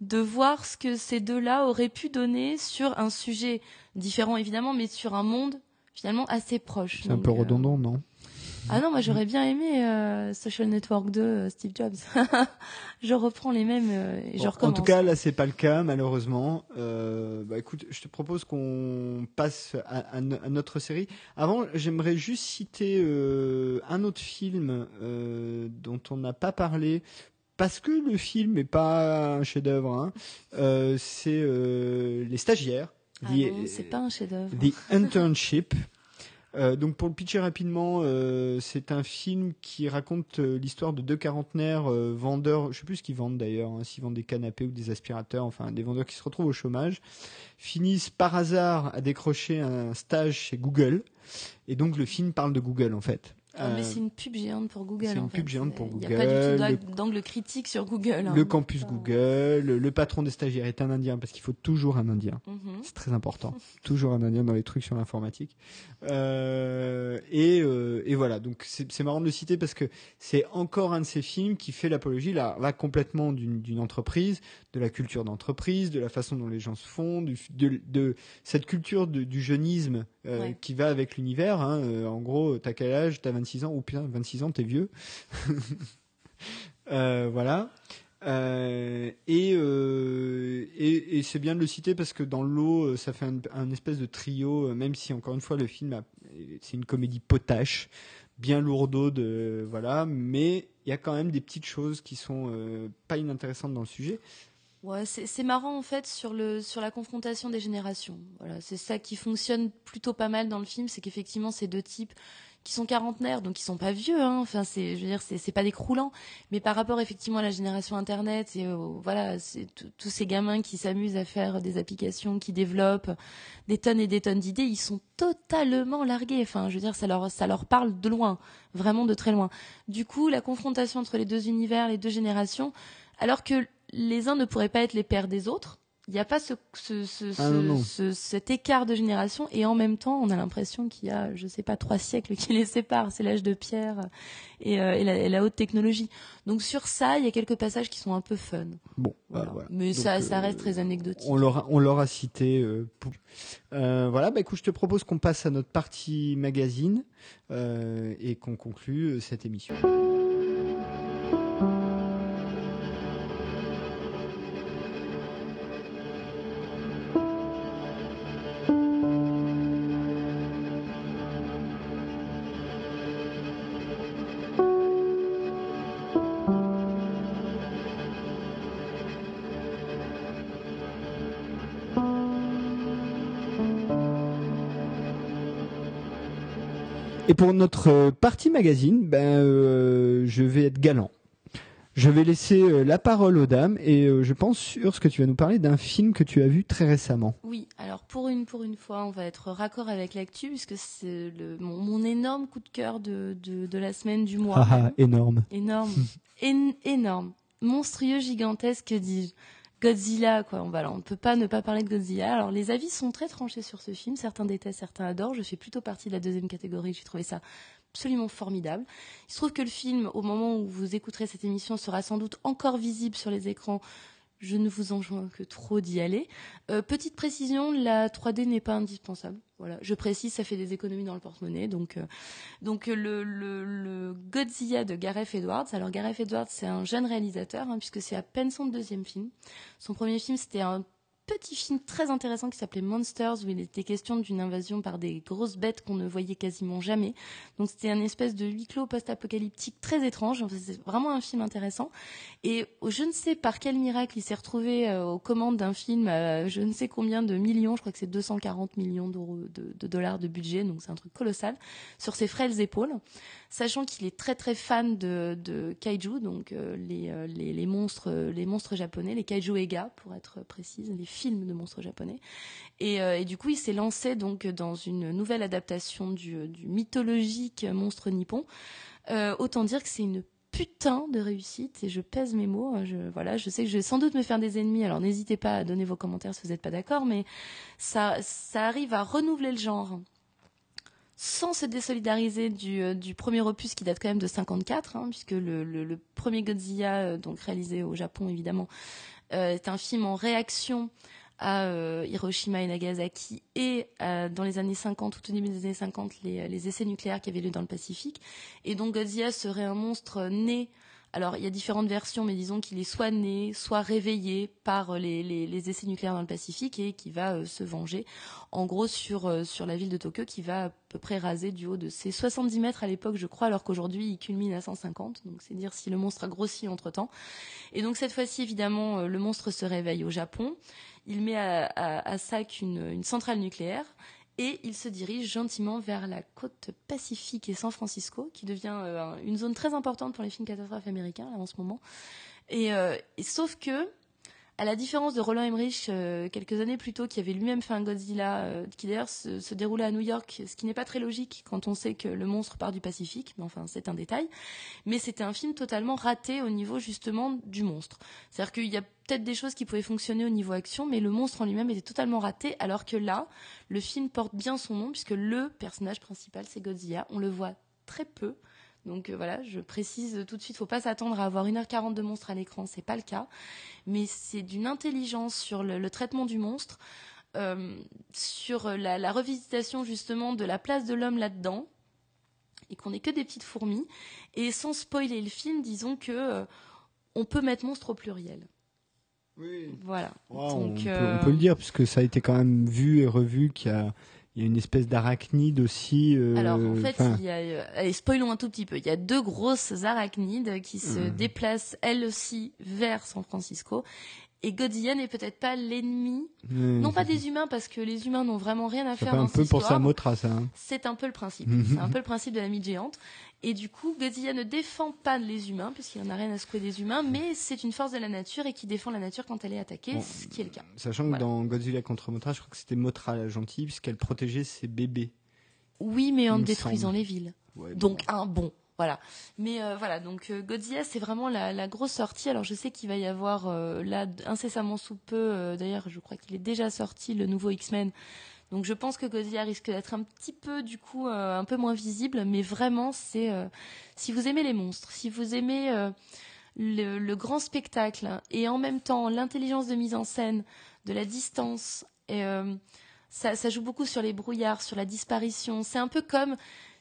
[SPEAKER 2] de voir ce que ces deux-là auraient pu donner sur un sujet différent évidemment, mais sur un monde finalement assez proche.
[SPEAKER 1] C'est un peu redondant, euh... non?
[SPEAKER 2] Ah non, moi j'aurais bien aimé euh, Social Network 2, euh, Steve Jobs. je reprends les mêmes euh, et je recommence.
[SPEAKER 1] En tout cas, là c'est pas le cas malheureusement. Euh, bah écoute, je te propose qu'on passe à, à, à, notre série. Avant, j'aimerais juste citer euh, un autre film euh, dont on n'a pas parlé parce que le film n'est pas un chef-d'œuvre. Hein. c'est Les Stagiaires.
[SPEAKER 2] Ah c'est pas un chef-d'œuvre.
[SPEAKER 1] The Internship. Euh, donc pour le pitcher rapidement, euh, c'est un film qui raconte euh, l'histoire de deux quarantenaires euh, vendeurs, je sais plus ce qu'ils vendent d'ailleurs, hein, s'ils vendent des canapés ou des aspirateurs, enfin des vendeurs qui se retrouvent au chômage, finissent par hasard à décrocher un stage chez Google, et donc le film parle de Google en fait.
[SPEAKER 2] Ah, mais
[SPEAKER 1] Euh,
[SPEAKER 2] c'est une pub géante pour Google.
[SPEAKER 1] c'est
[SPEAKER 2] en
[SPEAKER 1] une
[SPEAKER 2] fait.
[SPEAKER 1] pub géante pour
[SPEAKER 2] Il n'y a pas du tout
[SPEAKER 1] Google,
[SPEAKER 2] d'ang- d'angle critique sur Google. hein.
[SPEAKER 1] le campus Google, le, patron des stagiaires est un Indien parce qu'il faut toujours un Indien.
[SPEAKER 2] mhm.
[SPEAKER 1] C'est très important. Toujours un indien dans les trucs sur l'informatique. Euh, et, euh, et voilà, donc c'est marrant de le citer parce que c'est encore un de ces films qui fait l'apologie là, là complètement d'une entreprise, de la culture d'entreprise, de la façon dont les gens se font, du, de, de cette culture de- du jeunisme euh,
[SPEAKER 2] Ouais.
[SPEAKER 1] qui va avec l'univers. Hein. En gros, t'as quel âge? T'as 26 ans Ou putain, 26 ans, t'es vieux. Euh, voilà. Euh, et, euh, et, et c'est bien de le citer parce que dans l'eau, euh, ça fait un, espèce de trio, euh, même si encore une fois le film, c'est une comédie potache, bien lourdeau de voilà, mais il y a quand même des petites choses qui sont euh, pas inintéressantes dans le sujet.
[SPEAKER 2] Ouais, c'est marrant en fait sur le sur la confrontation des générations. Voilà, c'est ça qui fonctionne plutôt pas mal dans le film, c'est qu'effectivement ces deux types qui sont quarantenaires, donc ils sont pas vieux, hein. Enfin, c'est, je veux dire, c'est pas des mais par rapport effectivement à la génération Internet et voilà, tous ces gamins qui s'amusent à faire des applications, qui développent des tonnes et des tonnes d'idées, ils sont totalement largués. Enfin, je veux dire, ça leur ça leur parle de loin, vraiment de très loin. Du coup, la confrontation entre les deux univers, les deux générations, alors que les uns ne pourraient pas être les pères des autres. Il n'y a pas ce, ce, ce,
[SPEAKER 1] Ah,
[SPEAKER 2] ce-
[SPEAKER 1] non, non.
[SPEAKER 2] ce- cet écart de génération et en même temps, on a l'impression qu'il y a, je sais pas, trois siècles qui les séparent. C'est l'âge de pierre et, euh, et, la, et la haute technologie. Donc sur ça, il y a quelques passages qui sont un peu fun.
[SPEAKER 1] Bon,
[SPEAKER 2] Voilà.
[SPEAKER 1] bah, voilà.
[SPEAKER 2] Mais
[SPEAKER 1] Donc,
[SPEAKER 2] ça,
[SPEAKER 1] euh,
[SPEAKER 2] ça reste très anecdotique.
[SPEAKER 1] On l'aura, on l'aura cité. euh, Euh, voilà, bah écoute, je te propose qu'on passe à notre partie magazine et qu'on conclue cette émission. Et pour notre euh, partie magazine, ben, euh, je vais être galant. Je vais laisser euh, la parole aux dames et euh, je pense sur ce que tu vas nous parler d'un film que tu as vu très récemment.
[SPEAKER 2] Oui, alors pour une, pour une fois, on va être raccord avec l'actu, puisque c'est le, mon, mon énorme coup de cœur de, de, de la semaine, du mois.
[SPEAKER 1] Ah, ah, énorme.
[SPEAKER 2] Énorme. Én- énorme. Monstrueux, gigantesque, que dis-je. Godzilla, quoi. On, voilà, on ne peut pas ne pas parler de Godzilla. Alors, les avis sont très tranchés sur ce film. Certains détestent, certains adorent. Je fais plutôt partie de la deuxième catégorie. J'ai trouvé ça absolument formidable. Il se trouve que le film, au moment où vous écouterez cette émission, sera sans doute encore visible sur les écrans. Je ne vous enjoins que trop d'y aller. Euh, petite précision, la 3D n'est pas indispensable. Voilà, je précise, ça fait des économies dans le porte-monnaie. Donc, euh, donc euh, le, le, le Godzilla de Gareth Edwards. Alors Gareth Edwards, c'est un jeune réalisateur, hein, puisque c'est à peine son deuxième film. Son premier film, c'était un petit film très intéressant qui s'appelait Monsters, où il était question d'une invasion par des grosses bêtes qu'on ne voyait quasiment jamais. Donc c'était un espèce de huis clos post-apocalyptique très étrange. Enfin, c'est vraiment un film intéressant. Et je ne sais par quel miracle il s'est retrouvé euh, aux commandes d'un film à je ne sais combien de millions, je crois que c'est 240 millions de, de dollars de budget, donc c'est un truc colossal, sur ses frêles épaules, sachant qu'il est très très fan de, de kaiju, donc euh, les, euh, les, les monstres, euh, les monstres japonais, les kaiju ega pour être précise, les films de monstres japonais. Et, euh, et du coup, il s'est lancé donc dans une nouvelle adaptation du, du mythologique monstre nippon. Euh, autant dire que c'est une putain de réussite et je pèse mes mots. Je, voilà, je sais que je vais sans doute me faire des ennemis, alors n'hésitez pas à donner vos commentaires si vous n'êtes pas d'accord, mais ça, arrive à renouveler le genre sans se désolidariser du, euh, premier opus qui date quand même de 54, hein, puisque le, le, premier Godzilla, euh, donc réalisé au Japon évidemment, euh, est un film en réaction à euh, Hiroshima et Nagasaki et euh, dans les années 50, tout au début des années 50, les, les essais nucléaires qui avaient lieu dans le Pacifique. Et donc Godzilla serait un monstre né alors, il y a différentes versions, mais disons qu'il est soit né, soit réveillé par les, les, essais nucléaires dans le Pacifique et qui va euh, se venger, en gros, sur, euh, sur la ville de Tokyo, qui va à peu près raser du haut de ses 70 mètres à l'époque, je crois, alors qu'aujourd'hui, il culmine à 150. Donc, c'est dire si le monstre a grossi entre-temps. Et donc, cette fois-ci, évidemment, euh, le monstre se réveille au Japon. Il met à, sac une centrale nucléaire et il se dirige gentiment vers la côte pacifique et San Francisco, qui devient euh, une zone très importante pour les films catastrophes américains en ce moment. Et, euh, et sauf que à la différence de Roland Emmerich euh, quelques années plus tôt, qui avait lui-même fait un Godzilla, euh, qui d'ailleurs se, se, déroulait à New York, ce qui n'est pas très logique quand on sait que le monstre part du Pacifique, mais enfin c'est un détail. Mais c'était un film totalement raté au niveau justement du monstre. C'est-à-dire qu'il y a peut-être des choses qui pouvaient fonctionner au niveau action, mais le monstre en lui-même était totalement raté, alors que là, le film porte bien son nom, puisque le personnage principal, c'est Godzilla. On le voit très peu. Donc euh, voilà, je précise tout de suite, faut pas s'attendre à avoir 1h40 de monstre à l'écran, c'est pas le cas. Mais c'est d'une intelligence sur le, le, traitement du monstre, euh, sur la, la, revisitation justement de la place de l'homme là-dedans, et qu'on n'est que des petites fourmis. Et sans spoiler le film, disons que euh, on peut mettre monstre au pluriel.
[SPEAKER 1] Oui.
[SPEAKER 2] Voilà. Donc,
[SPEAKER 1] on, peut, on peut le dire, puisque ça a été quand même vu et revu qu'il y a il y a une espèce d'arachnide aussi. Euh,
[SPEAKER 2] Alors en fait, il y a, euh, allez, spoilons un tout petit peu. Il y a deux grosses arachnides qui se
[SPEAKER 1] Mhm.
[SPEAKER 2] déplacent elles aussi vers San Francisco. Et Godzilla n'est peut-être pas l'ennemi, non pas des humains parce que les humains n'ont vraiment rien à
[SPEAKER 1] ça
[SPEAKER 2] faire dans
[SPEAKER 1] un peu pour ça. hein.
[SPEAKER 2] C'est un peu le principe.
[SPEAKER 1] Mhm.
[SPEAKER 2] C'est un peu le principe de la mythe géante. Et du coup, Godzilla ne défend pas les humains, puisqu'il n'en a rien à secouer des humains, mais c'est une force de la nature et qui défend la nature quand elle est attaquée,
[SPEAKER 1] Bon.
[SPEAKER 2] ce qui est le cas.
[SPEAKER 1] Sachant que dans Godzilla contre Motra, je crois que c'était Motra la gentille, puisqu'elle protégeait ses bébés.
[SPEAKER 2] Oui, mais en détruisant
[SPEAKER 1] semble.
[SPEAKER 2] les villes.
[SPEAKER 1] Ouais,
[SPEAKER 2] Donc un bon, voilà. Mais euh, voilà, donc euh, Godzilla, c'est vraiment la, grosse sortie. Alors je sais qu'il va y avoir euh, là incessamment sous peu. D'ailleurs, je crois qu'il est déjà sorti le nouveau X-Men. Donc je pense que Godzilla risque d'être un petit peu du coup un peu moins visible, mais vraiment c'est si vous aimez les monstres, si vous aimez le, grand spectacle et en même temps l'intelligence de mise en scène, de la distance et ça joue beaucoup sur les brouillards, sur la disparition. C'est un peu comme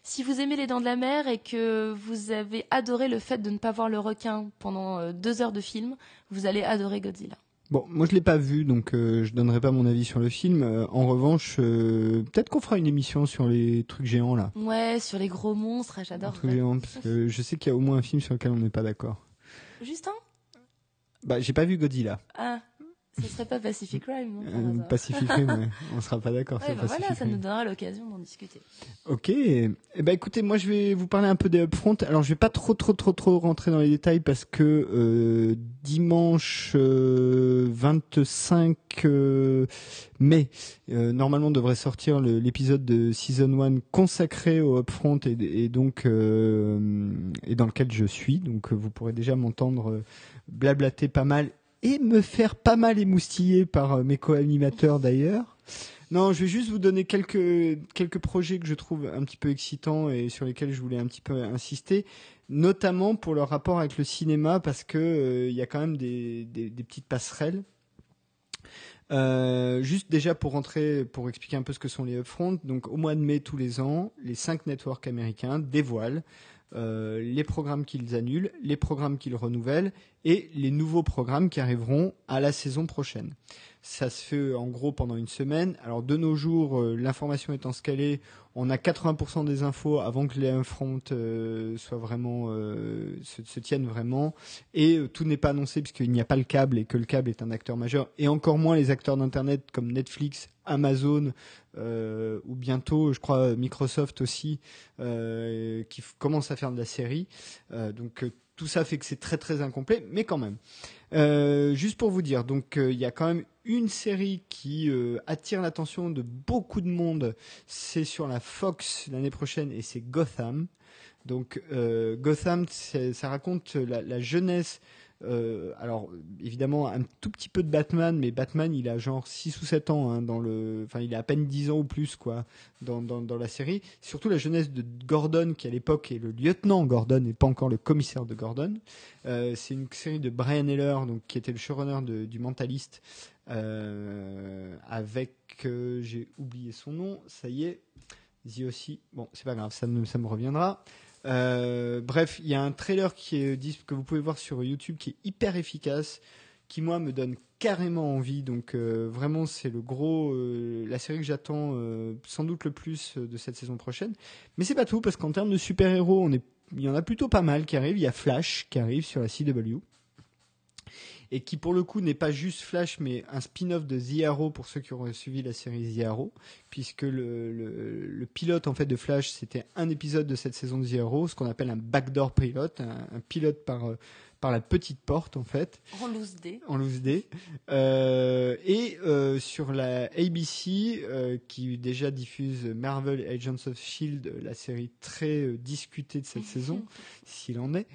[SPEAKER 2] si vous aimez les dents de la mer et que vous avez adoré le fait de ne pas voir le requin pendant euh, deux heures de film, vous allez adorer Godzilla.
[SPEAKER 1] Bon, moi je l'ai pas vu, donc euh, je donnerai pas mon avis sur le film. Euh, en revanche, euh, peut-être qu'on fera une émission sur les trucs géants là.
[SPEAKER 2] Ouais, sur les gros monstres, ah,
[SPEAKER 1] Les
[SPEAKER 2] j'adore.
[SPEAKER 1] trucs géants, parce que je sais qu'il y a au moins un film sur lequel on n'est pas d'accord.
[SPEAKER 2] Justin?
[SPEAKER 1] Bah, j'ai pas vu Godzilla.
[SPEAKER 2] Ah, ce serait pas Pacific Rim, non,
[SPEAKER 1] Euh, Pacific Rim, ouais. on sera pas d'accord
[SPEAKER 2] Ouais,
[SPEAKER 1] sur
[SPEAKER 2] bah voilà, ça
[SPEAKER 1] Rim.
[SPEAKER 2] nous donnera l'occasion d'en discuter.
[SPEAKER 1] Ok. Eh ben écoutez, moi je vais vous parler un peu des upfront. Alors je vais pas trop trop trop trop rentrer dans les détails parce que euh, dimanche euh, 25 euh, mai, euh, normalement devrait sortir l'épisode de season 1 consacré au upfront et, et donc euh, et dans lequel je suis. Donc vous pourrez déjà m'entendre blablater pas mal et me faire pas mal émoustiller par euh, mes co-animateurs d'ailleurs. Non, je vais juste vous donner quelques quelques projets que je trouve un petit peu excitants et sur lesquels je voulais un petit peu insister, notamment pour leur rapport avec le cinéma parce que euh, il y a quand même des, des, des petites passerelles. Euh, juste déjà pour rentrer, pour expliquer un peu ce que sont les upfront. Donc au mois de mai tous les ans, les cinq networks américains dévoilent euh, les programmes qu'ils annulent, les programmes qu'ils renouvellent et les nouveaux programmes qui arriveront à la saison prochaine. Ça se fait en gros pendant une semaine. Alors de nos jours, euh, l'information étant scalée, on a 80% des infos avant que les upfront euh, soient vraiment euh, se, tiennent vraiment. Et euh, tout n'est pas annoncé puisqu'il n'y a pas le câble et que le câble est un acteur majeur. Et encore moins les acteurs d'internet comme Netflix, Amazon euh, ou bientôt, je crois Microsoft aussi, euh, qui commence à faire de la série. Euh, donc euh, tout ça fait que c'est très très incomplet, mais quand même. Euh, juste pour vous dire, donc euh, il y a quand même une série qui euh, attire l'attention de beaucoup de monde. C'est sur la Fox l'année prochaine et c'est Gotham. Donc euh, Gotham, ça raconte la jeunesse. Euh, alors évidemment un tout petit peu de Batman, mais Batman il a genre 6 ou 7 ans hein, dans le, enfin il a à peine 10 ans ou plus quoi dans, dans, la série. Surtout la jeunesse de Gordon qui à l'époque est le lieutenant Gordon et pas encore le commissaire de Gordon. Euh, c'est une série de Brian Heller, donc qui était le showrunner du Mentaliste, euh, avec j'ai oublié son nom, ça y est, aussi. Bon, c'est pas grave, ça ça me reviendra. Euh, bref, il y a un trailer qui que vous pouvez voir sur YouTube qui est hyper efficace, qui moi me donne carrément envie. Donc euh, vraiment, c'est le gros, euh, la série que j'attends sans doute le plus de cette saison prochaine. Mais c'est pas tout parce qu'en termes de super héros, il y en a plutôt pas mal qui arrivent. Il y a Flash qui arrive sur la CW. Et qui pour le coup n'est pas juste Flash, mais un spin-off de The pour ceux qui auraient suivi la série The puisque le, le, le pilote en fait de Flash, c'était un épisode de cette saison de The ce qu'on appelle un backdoor pilote, un, un pilote par euh, par la petite porte en fait.
[SPEAKER 2] En loose day.
[SPEAKER 1] En loose day. Euh, et euh, sur la ABC, euh, qui déjà diffuse Marvel Agents of Shield, la série très discutée de cette saison, s'il en est,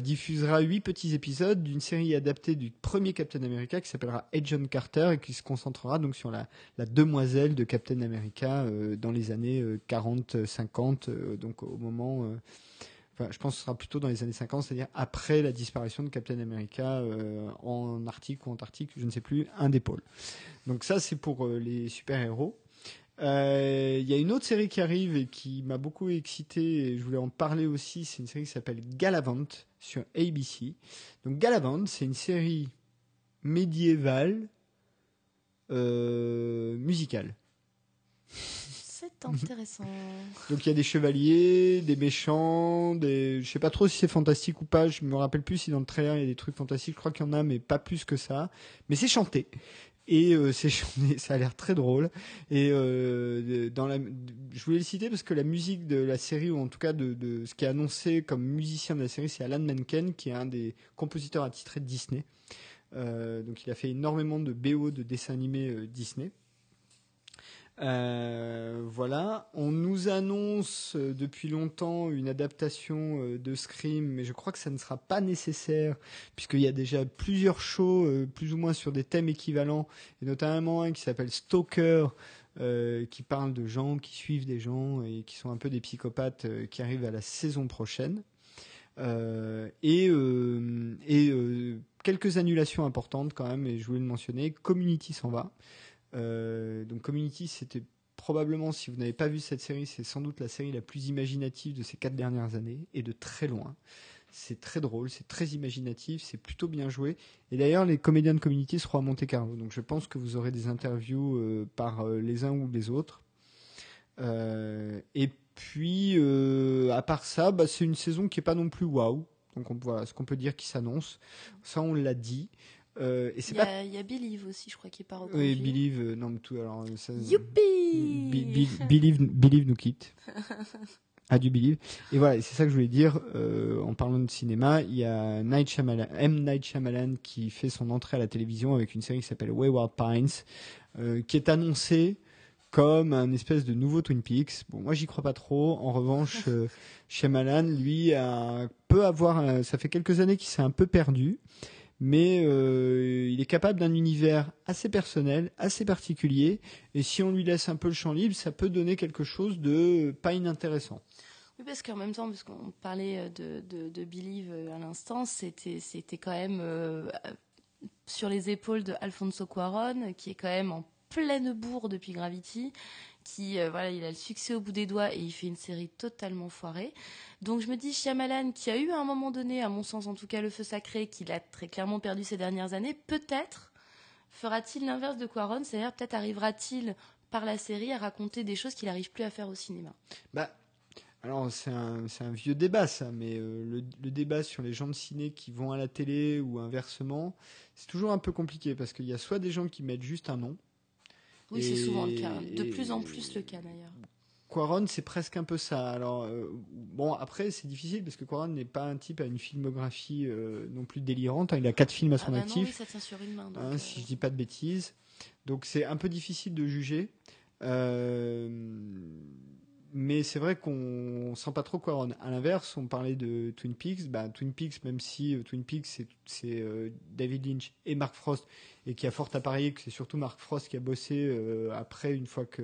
[SPEAKER 1] diffusera huit petits épisodes d'une série adaptée du premier Captain America qui s'appellera Agent Carter et qui se concentrera donc sur la, la demoiselle de Captain America dans les années 40-50, donc au moment Je pense que ce sera plutôt dans les années 50, c'est-à-dire après la disparition de Captain America euh, en Arctique ou Antarctique, je ne sais plus, un des pôles. Donc ça, c'est pour euh, les super-héros. Euh, Il y a une autre série qui arrive et qui m'a beaucoup excité, et je voulais en parler aussi, c'est une série qui s'appelle Galavant sur ABC. Donc Galavant, c'est une série médiévale musicale.
[SPEAKER 2] Intéressant.
[SPEAKER 1] Donc il y a des chevaliers, des méchants, des je sais pas trop si c'est fantastique ou pas, je me rappelle plus si dans le trailer il y a des trucs fantastiques, je crois qu'il y en a mais pas plus que ça, mais c'est chanté. Et euh, ça a l'air très drôle. Et euh, dans la, je voulais le citer parce que la musique de la série, ou en tout cas de, ce qui est annoncé comme musicien de la série, c'est Alan Menken, qui est un des compositeurs attitrés de Disney. Euh, donc il a fait énormément de BO de dessins animés Disney. Euh, voilà, on nous annonce euh, depuis longtemps une adaptation euh, de Scream, mais je crois que ça ne sera pas nécessaire puisqu'il y a déjà plusieurs shows, plus ou moins sur des thèmes équivalents, et notamment un qui s'appelle Stalker, qui parle de gens qui suivent des gens et qui sont un peu des psychopathes, qui arrive à la saison prochaine. Et et quelques annulations importantes quand même, et je voulais le mentionner. Community s'en va. Euh, donc Community, c'était probablement, si vous n'avez pas vu cette série, c'est sans doute la série la plus imaginative de ces quatre dernières années, et de très loin. C'est très drôle, c'est très imaginatif, c'est plutôt bien joué. Et d'ailleurs, les comédiens de Community seront à Monte Carlo, donc je pense que vous aurez des interviews euh, par euh, les uns ou les autres. Et puis, à part ça, bah, c'est une saison qui est pas non plus waouh. Donc on, voilà ce qu'on peut dire qui s'annonce. Ça, on l'a dit. Euh, et c'est
[SPEAKER 2] Il y,
[SPEAKER 1] pas
[SPEAKER 2] a, il y a Believe aussi, je crois, qui est pas reconduit.
[SPEAKER 1] oui, Believe, euh, non, mais tout, alors, euh, ça,
[SPEAKER 2] Youpi
[SPEAKER 1] Believe, Believe nous quitte. Ah, du Believe. Et voilà, c'est ça que je voulais dire, euh, en parlant de cinéma, il y a Night Shyamalan, M. Night Shyamalan qui fait son entrée à la télévision avec une série qui s'appelle Wayward Pines, euh, qui est annoncée comme un espèce de nouveau Twin Peaks. Bon, moi, j'y crois pas trop. En revanche, euh, Shyamalan, lui, a, peut avoir, ça fait quelques années qu'il s'est un peu perdu mais euh, il est capable d'un univers assez personnel, assez particulier, et si on lui laisse un peu le champ libre, ça peut donner quelque chose de pas inintéressant.
[SPEAKER 2] Oui, parce qu'en même temps, parce qu'on parlait euh, de, de, de Believe euh, à l'instant, c'était, c'était quand même sur les épaules de Alfonso Cuaron, qui est quand même en pleine bourre depuis Gravity, qui, euh, voilà, il a le succès au bout des doigts et il fait une série totalement foirée. Donc je me dis, Shyamalan, qui a eu à un moment donné, à mon sens en tout cas, le feu sacré, qu'il a très clairement perdu ces dernières années, peut-être fera-t-il l'inverse de Cuaron, c'est-à-dire peut-être arrivera-t-il par la série à raconter des choses qu'il n'arrive plus à faire au cinéma?
[SPEAKER 1] Bah, alors c'est un, vieux débat ça, mais euh, le débat sur les gens de ciné qui vont à la télé ou inversement, c'est toujours un peu compliqué parce qu'il y a soit des gens qui mettent juste un nom.
[SPEAKER 2] Oui, c'est souvent le cas. De
[SPEAKER 1] et-
[SPEAKER 2] plus en plus le cas d'ailleurs.
[SPEAKER 1] Quaron, c'est presque un peu ça. Alors euh, bon, après c'est difficile parce que Quaron n'est pas un type à une filmographie euh, non plus délirante. hein. Il a quatre films à
[SPEAKER 2] Ah
[SPEAKER 1] son
[SPEAKER 2] bah non,
[SPEAKER 1] actif.
[SPEAKER 2] oui, ça tient sur une main. donc,
[SPEAKER 1] hein,
[SPEAKER 2] euh,
[SPEAKER 1] si je dis pas de bêtises. Donc c'est un peu difficile de juger. Euh, mais c'est vrai qu'on sent pas trop Quaron. À l'inverse, on parlait de Twin Peaks. Bah, Twin Peaks, même si euh, Twin Peaks c'est, c'est euh, David Lynch et Mark Frost, et qui a fort à parier que c'est surtout Mark Frost qui a bossé euh, après une fois que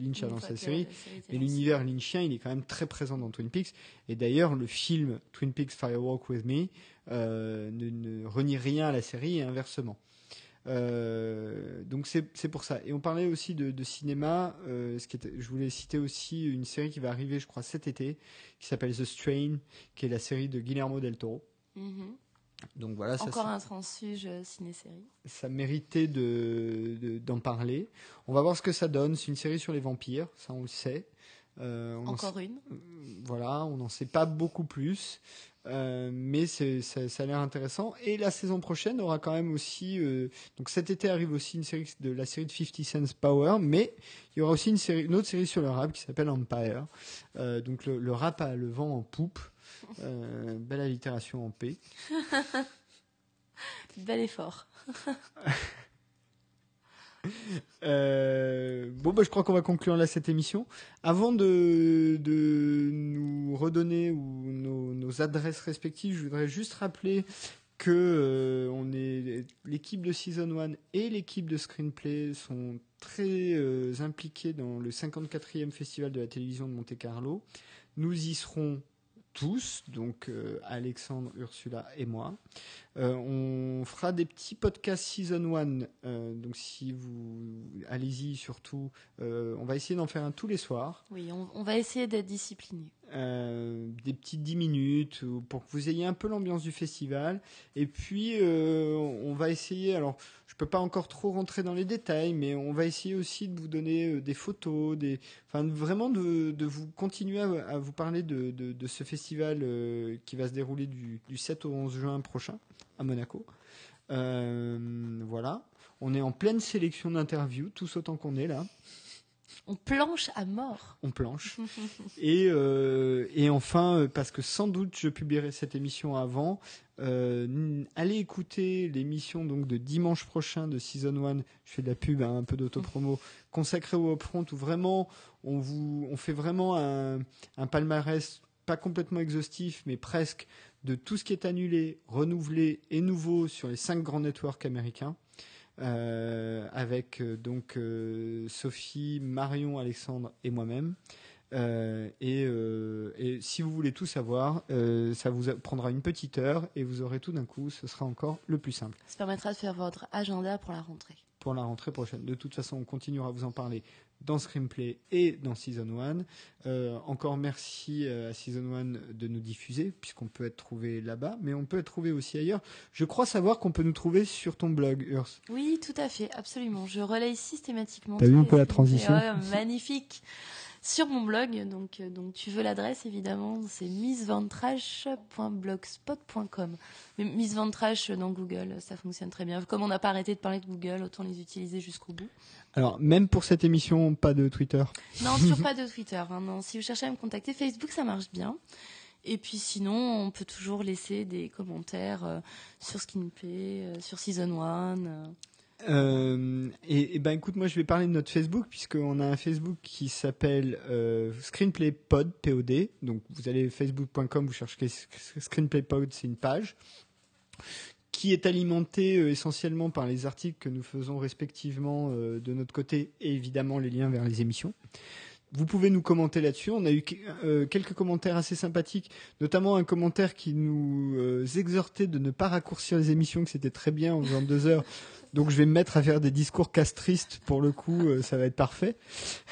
[SPEAKER 1] Lynch a lancé la série.
[SPEAKER 2] lancée.
[SPEAKER 1] l'univers lynchien, il est quand même très présent dans Twin Peaks. Et d'ailleurs, le film Twin Peaks Firewalk with Me ne, ne renie rien à la série et inversement. Euh, donc c'est pour ça. Et on parlait aussi de, de cinéma. Euh, ce qui était, je voulais citer aussi une série qui va arriver, je crois, cet été, qui s'appelle The Strain, qui est la série de Guillermo del Toro.
[SPEAKER 2] Mhm.
[SPEAKER 1] Donc voilà, ça,
[SPEAKER 2] Encore un transfuge euh, ciné-série.
[SPEAKER 1] ça méritait de de- d'en parler. On va voir ce que ça donne. C'est une série sur les vampires, ça on le sait. Euh, en
[SPEAKER 2] Encore une.
[SPEAKER 1] voilà, on n'en sait pas beaucoup plus, euh, mais ça, ça a l'air intéressant. Et la saison prochaine aura quand même aussi, euh, donc cet été arrive aussi une série de la série de 50 Cents Power, mais il y aura aussi une série, une autre série sur le rap qui s'appelle Empire. Euh, donc le, le rap a le vent en poupe. Euh, belle allitération en paix.
[SPEAKER 2] Bel effort.
[SPEAKER 1] Euh, bon, bah, je crois qu'on va conclure là cette émission. Avant de, nous redonner ou nos, adresses respectives, je voudrais juste rappeler que euh, l'équipe de Season 1 et l'équipe de Screenplay sont très euh, impliqués dans le 54e festival de la télévision de Monte Carlo. Nous y serons tous, donc euh, Alexandre, Ursula et moi. Euh, on fera des petits podcasts Season 1, euh, donc si vous allez-y surtout, on va essayer d'en faire un tous les soirs.
[SPEAKER 2] Oui, on, on va essayer d'être discipliné.
[SPEAKER 1] Euh, des petites 10 minutes ou pour que vous ayez un peu l'ambiance du festival. Et puis, euh, on va essayer, alors je peux pas encore trop rentrer dans les détails, mais on va essayer aussi de vous donner euh, des photos, des, enfin vraiment de, de vous continuer à, vous parler de, de, ce festival euh, qui va se dérouler du, du 7 au 11 juin prochain à Monaco. Euh, voilà. On est en pleine sélection d'interviews, tous autant qu'on est là.
[SPEAKER 2] On planche à mort.
[SPEAKER 1] On planche. Et, euh, et enfin, euh, parce que sans doute je publierai cette émission avant, euh, allez écouter l'émission donc de dimanche prochain de Season 1, je fais de la pub, hein, un peu d'autopromo, consacrée au Upfront, où vraiment on, vous, on fait vraiment un, un palmarès pas complètement exhaustif, mais presque, de tout ce qui est annulé, renouvelé et nouveau sur les cinq grands networks américains. Euh, avec euh, donc euh, Sophie, Marion, Alexandre et moi-même. Euh, et, euh, et si vous voulez tout savoir, euh, ça vous prendra une petite heure et vous aurez tout d'un coup, ce sera encore le plus simple
[SPEAKER 2] Ça permettra de faire votre agenda pour la rentrée.
[SPEAKER 1] pour la rentrée prochaine. De toute façon, on continuera à vous en parler dans Screenplay et dans Season 1. Euh, encore merci euh, à Season 1 de nous diffuser, puisqu'on peut être trouvé là-bas, mais on peut être trouvé aussi ailleurs. Je crois savoir qu'on peut nous trouver sur ton blog, Urs.
[SPEAKER 2] Oui, tout à fait, absolument. Je relaye systématiquement.
[SPEAKER 1] T'as vu un peu la transition
[SPEAKER 2] ouais, Magnifique. Sur mon blog, donc, euh, donc tu veux l'adresse évidemment, c'est missventrash.blogspot.com. Mais Miss Ventrash dans Google, ça fonctionne très bien. Comme on n'a pas arrêté de parler de Google, autant les utiliser jusqu'au bout.
[SPEAKER 1] Alors, même pour cette émission, pas de Twitter.
[SPEAKER 2] Non, toujours pas de Twitter. hein, non. Si vous cherchez à me contacter, Facebook, ça marche bien. Et puis sinon, on peut toujours laisser des commentaires euh, sur Skinplay, euh, sur Season 1. euh.
[SPEAKER 1] Euh, et, et ben écoute, moi je vais parler de notre Facebook puisqu'on a un Facebook qui s'appelle euh, Screenplay Pod, P-O-D. Donc vous allez facebook.com, vous cherchez Sc- Screenplay Pod, c'est une page qui est alimentée euh, essentiellement par les articles que nous faisons respectivement euh, de notre côté et évidemment les liens vers les émissions. Vous pouvez nous commenter là-dessus. On a eu euh, quelques commentaires assez sympathiques, notamment un commentaire qui nous exhortait de ne pas raccourcir les émissions, que c'était très bien en faisant deux heures. Donc je vais me mettre à faire des discours castristes pour le coup, euh, ça va être parfait.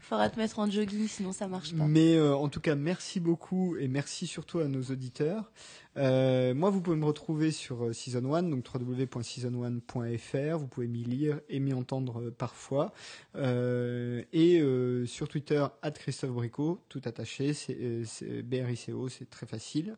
[SPEAKER 2] Faudra te mettre en jogging, sinon ça marche pas.
[SPEAKER 1] Mais euh, en tout cas, merci beaucoup et merci surtout à nos auditeurs. Euh, moi, vous pouvez me retrouver sur euh, Season 1, donc www.season1.fr. Vous pouvez m'y lire et m'y entendre euh, parfois. Euh, et euh, sur Twitter, Christophe Bricot, tout attaché, c'est c'est BRICO, c'est très facile.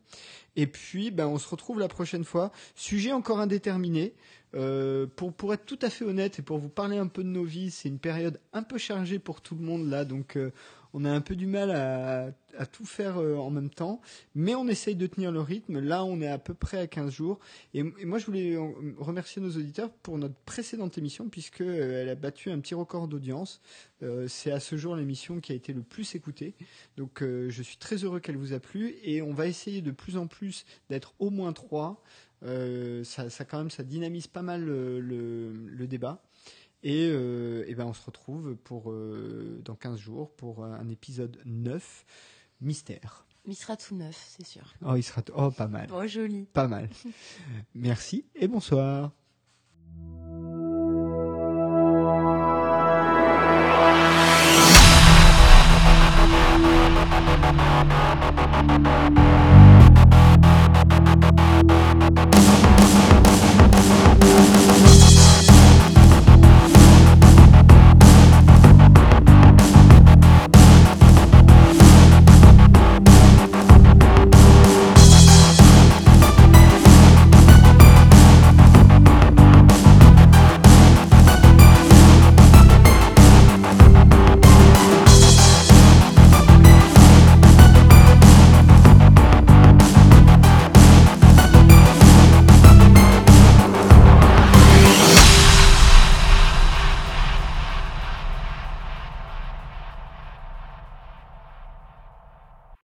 [SPEAKER 1] Et puis, ben, on se retrouve la prochaine fois. Sujet encore indéterminé. Euh, pour, être tout à fait honnête et pour vous parler un peu de nos vies, c'est une période un peu chargée pour tout le monde là, donc euh, on a un peu du mal à, tout faire euh, en même temps, mais on essaye de tenir le rythme. Là, on est à peu près à 15 jours. Et, et moi, je voulais remercier nos auditeurs pour notre précédente émission, puisque elle a battu un petit record d'audience. C'est à ce jour l'émission qui a été le plus écoutée. Donc, je suis très heureux qu'elle vous a plu, et on va essayer de plus en plus d'être au moins trois. Euh, ça, ça, quand même, ça dynamise pas mal euh, le, débat. Et, euh, et, ben on se retrouve pour, dans 15 jours pour un épisode 9, mystère.
[SPEAKER 2] Il sera tout neuf, c'est sûr.
[SPEAKER 1] Oh, il sera oh, pas mal.
[SPEAKER 2] Oh, joli.
[SPEAKER 1] Pas mal. Merci et bonsoir.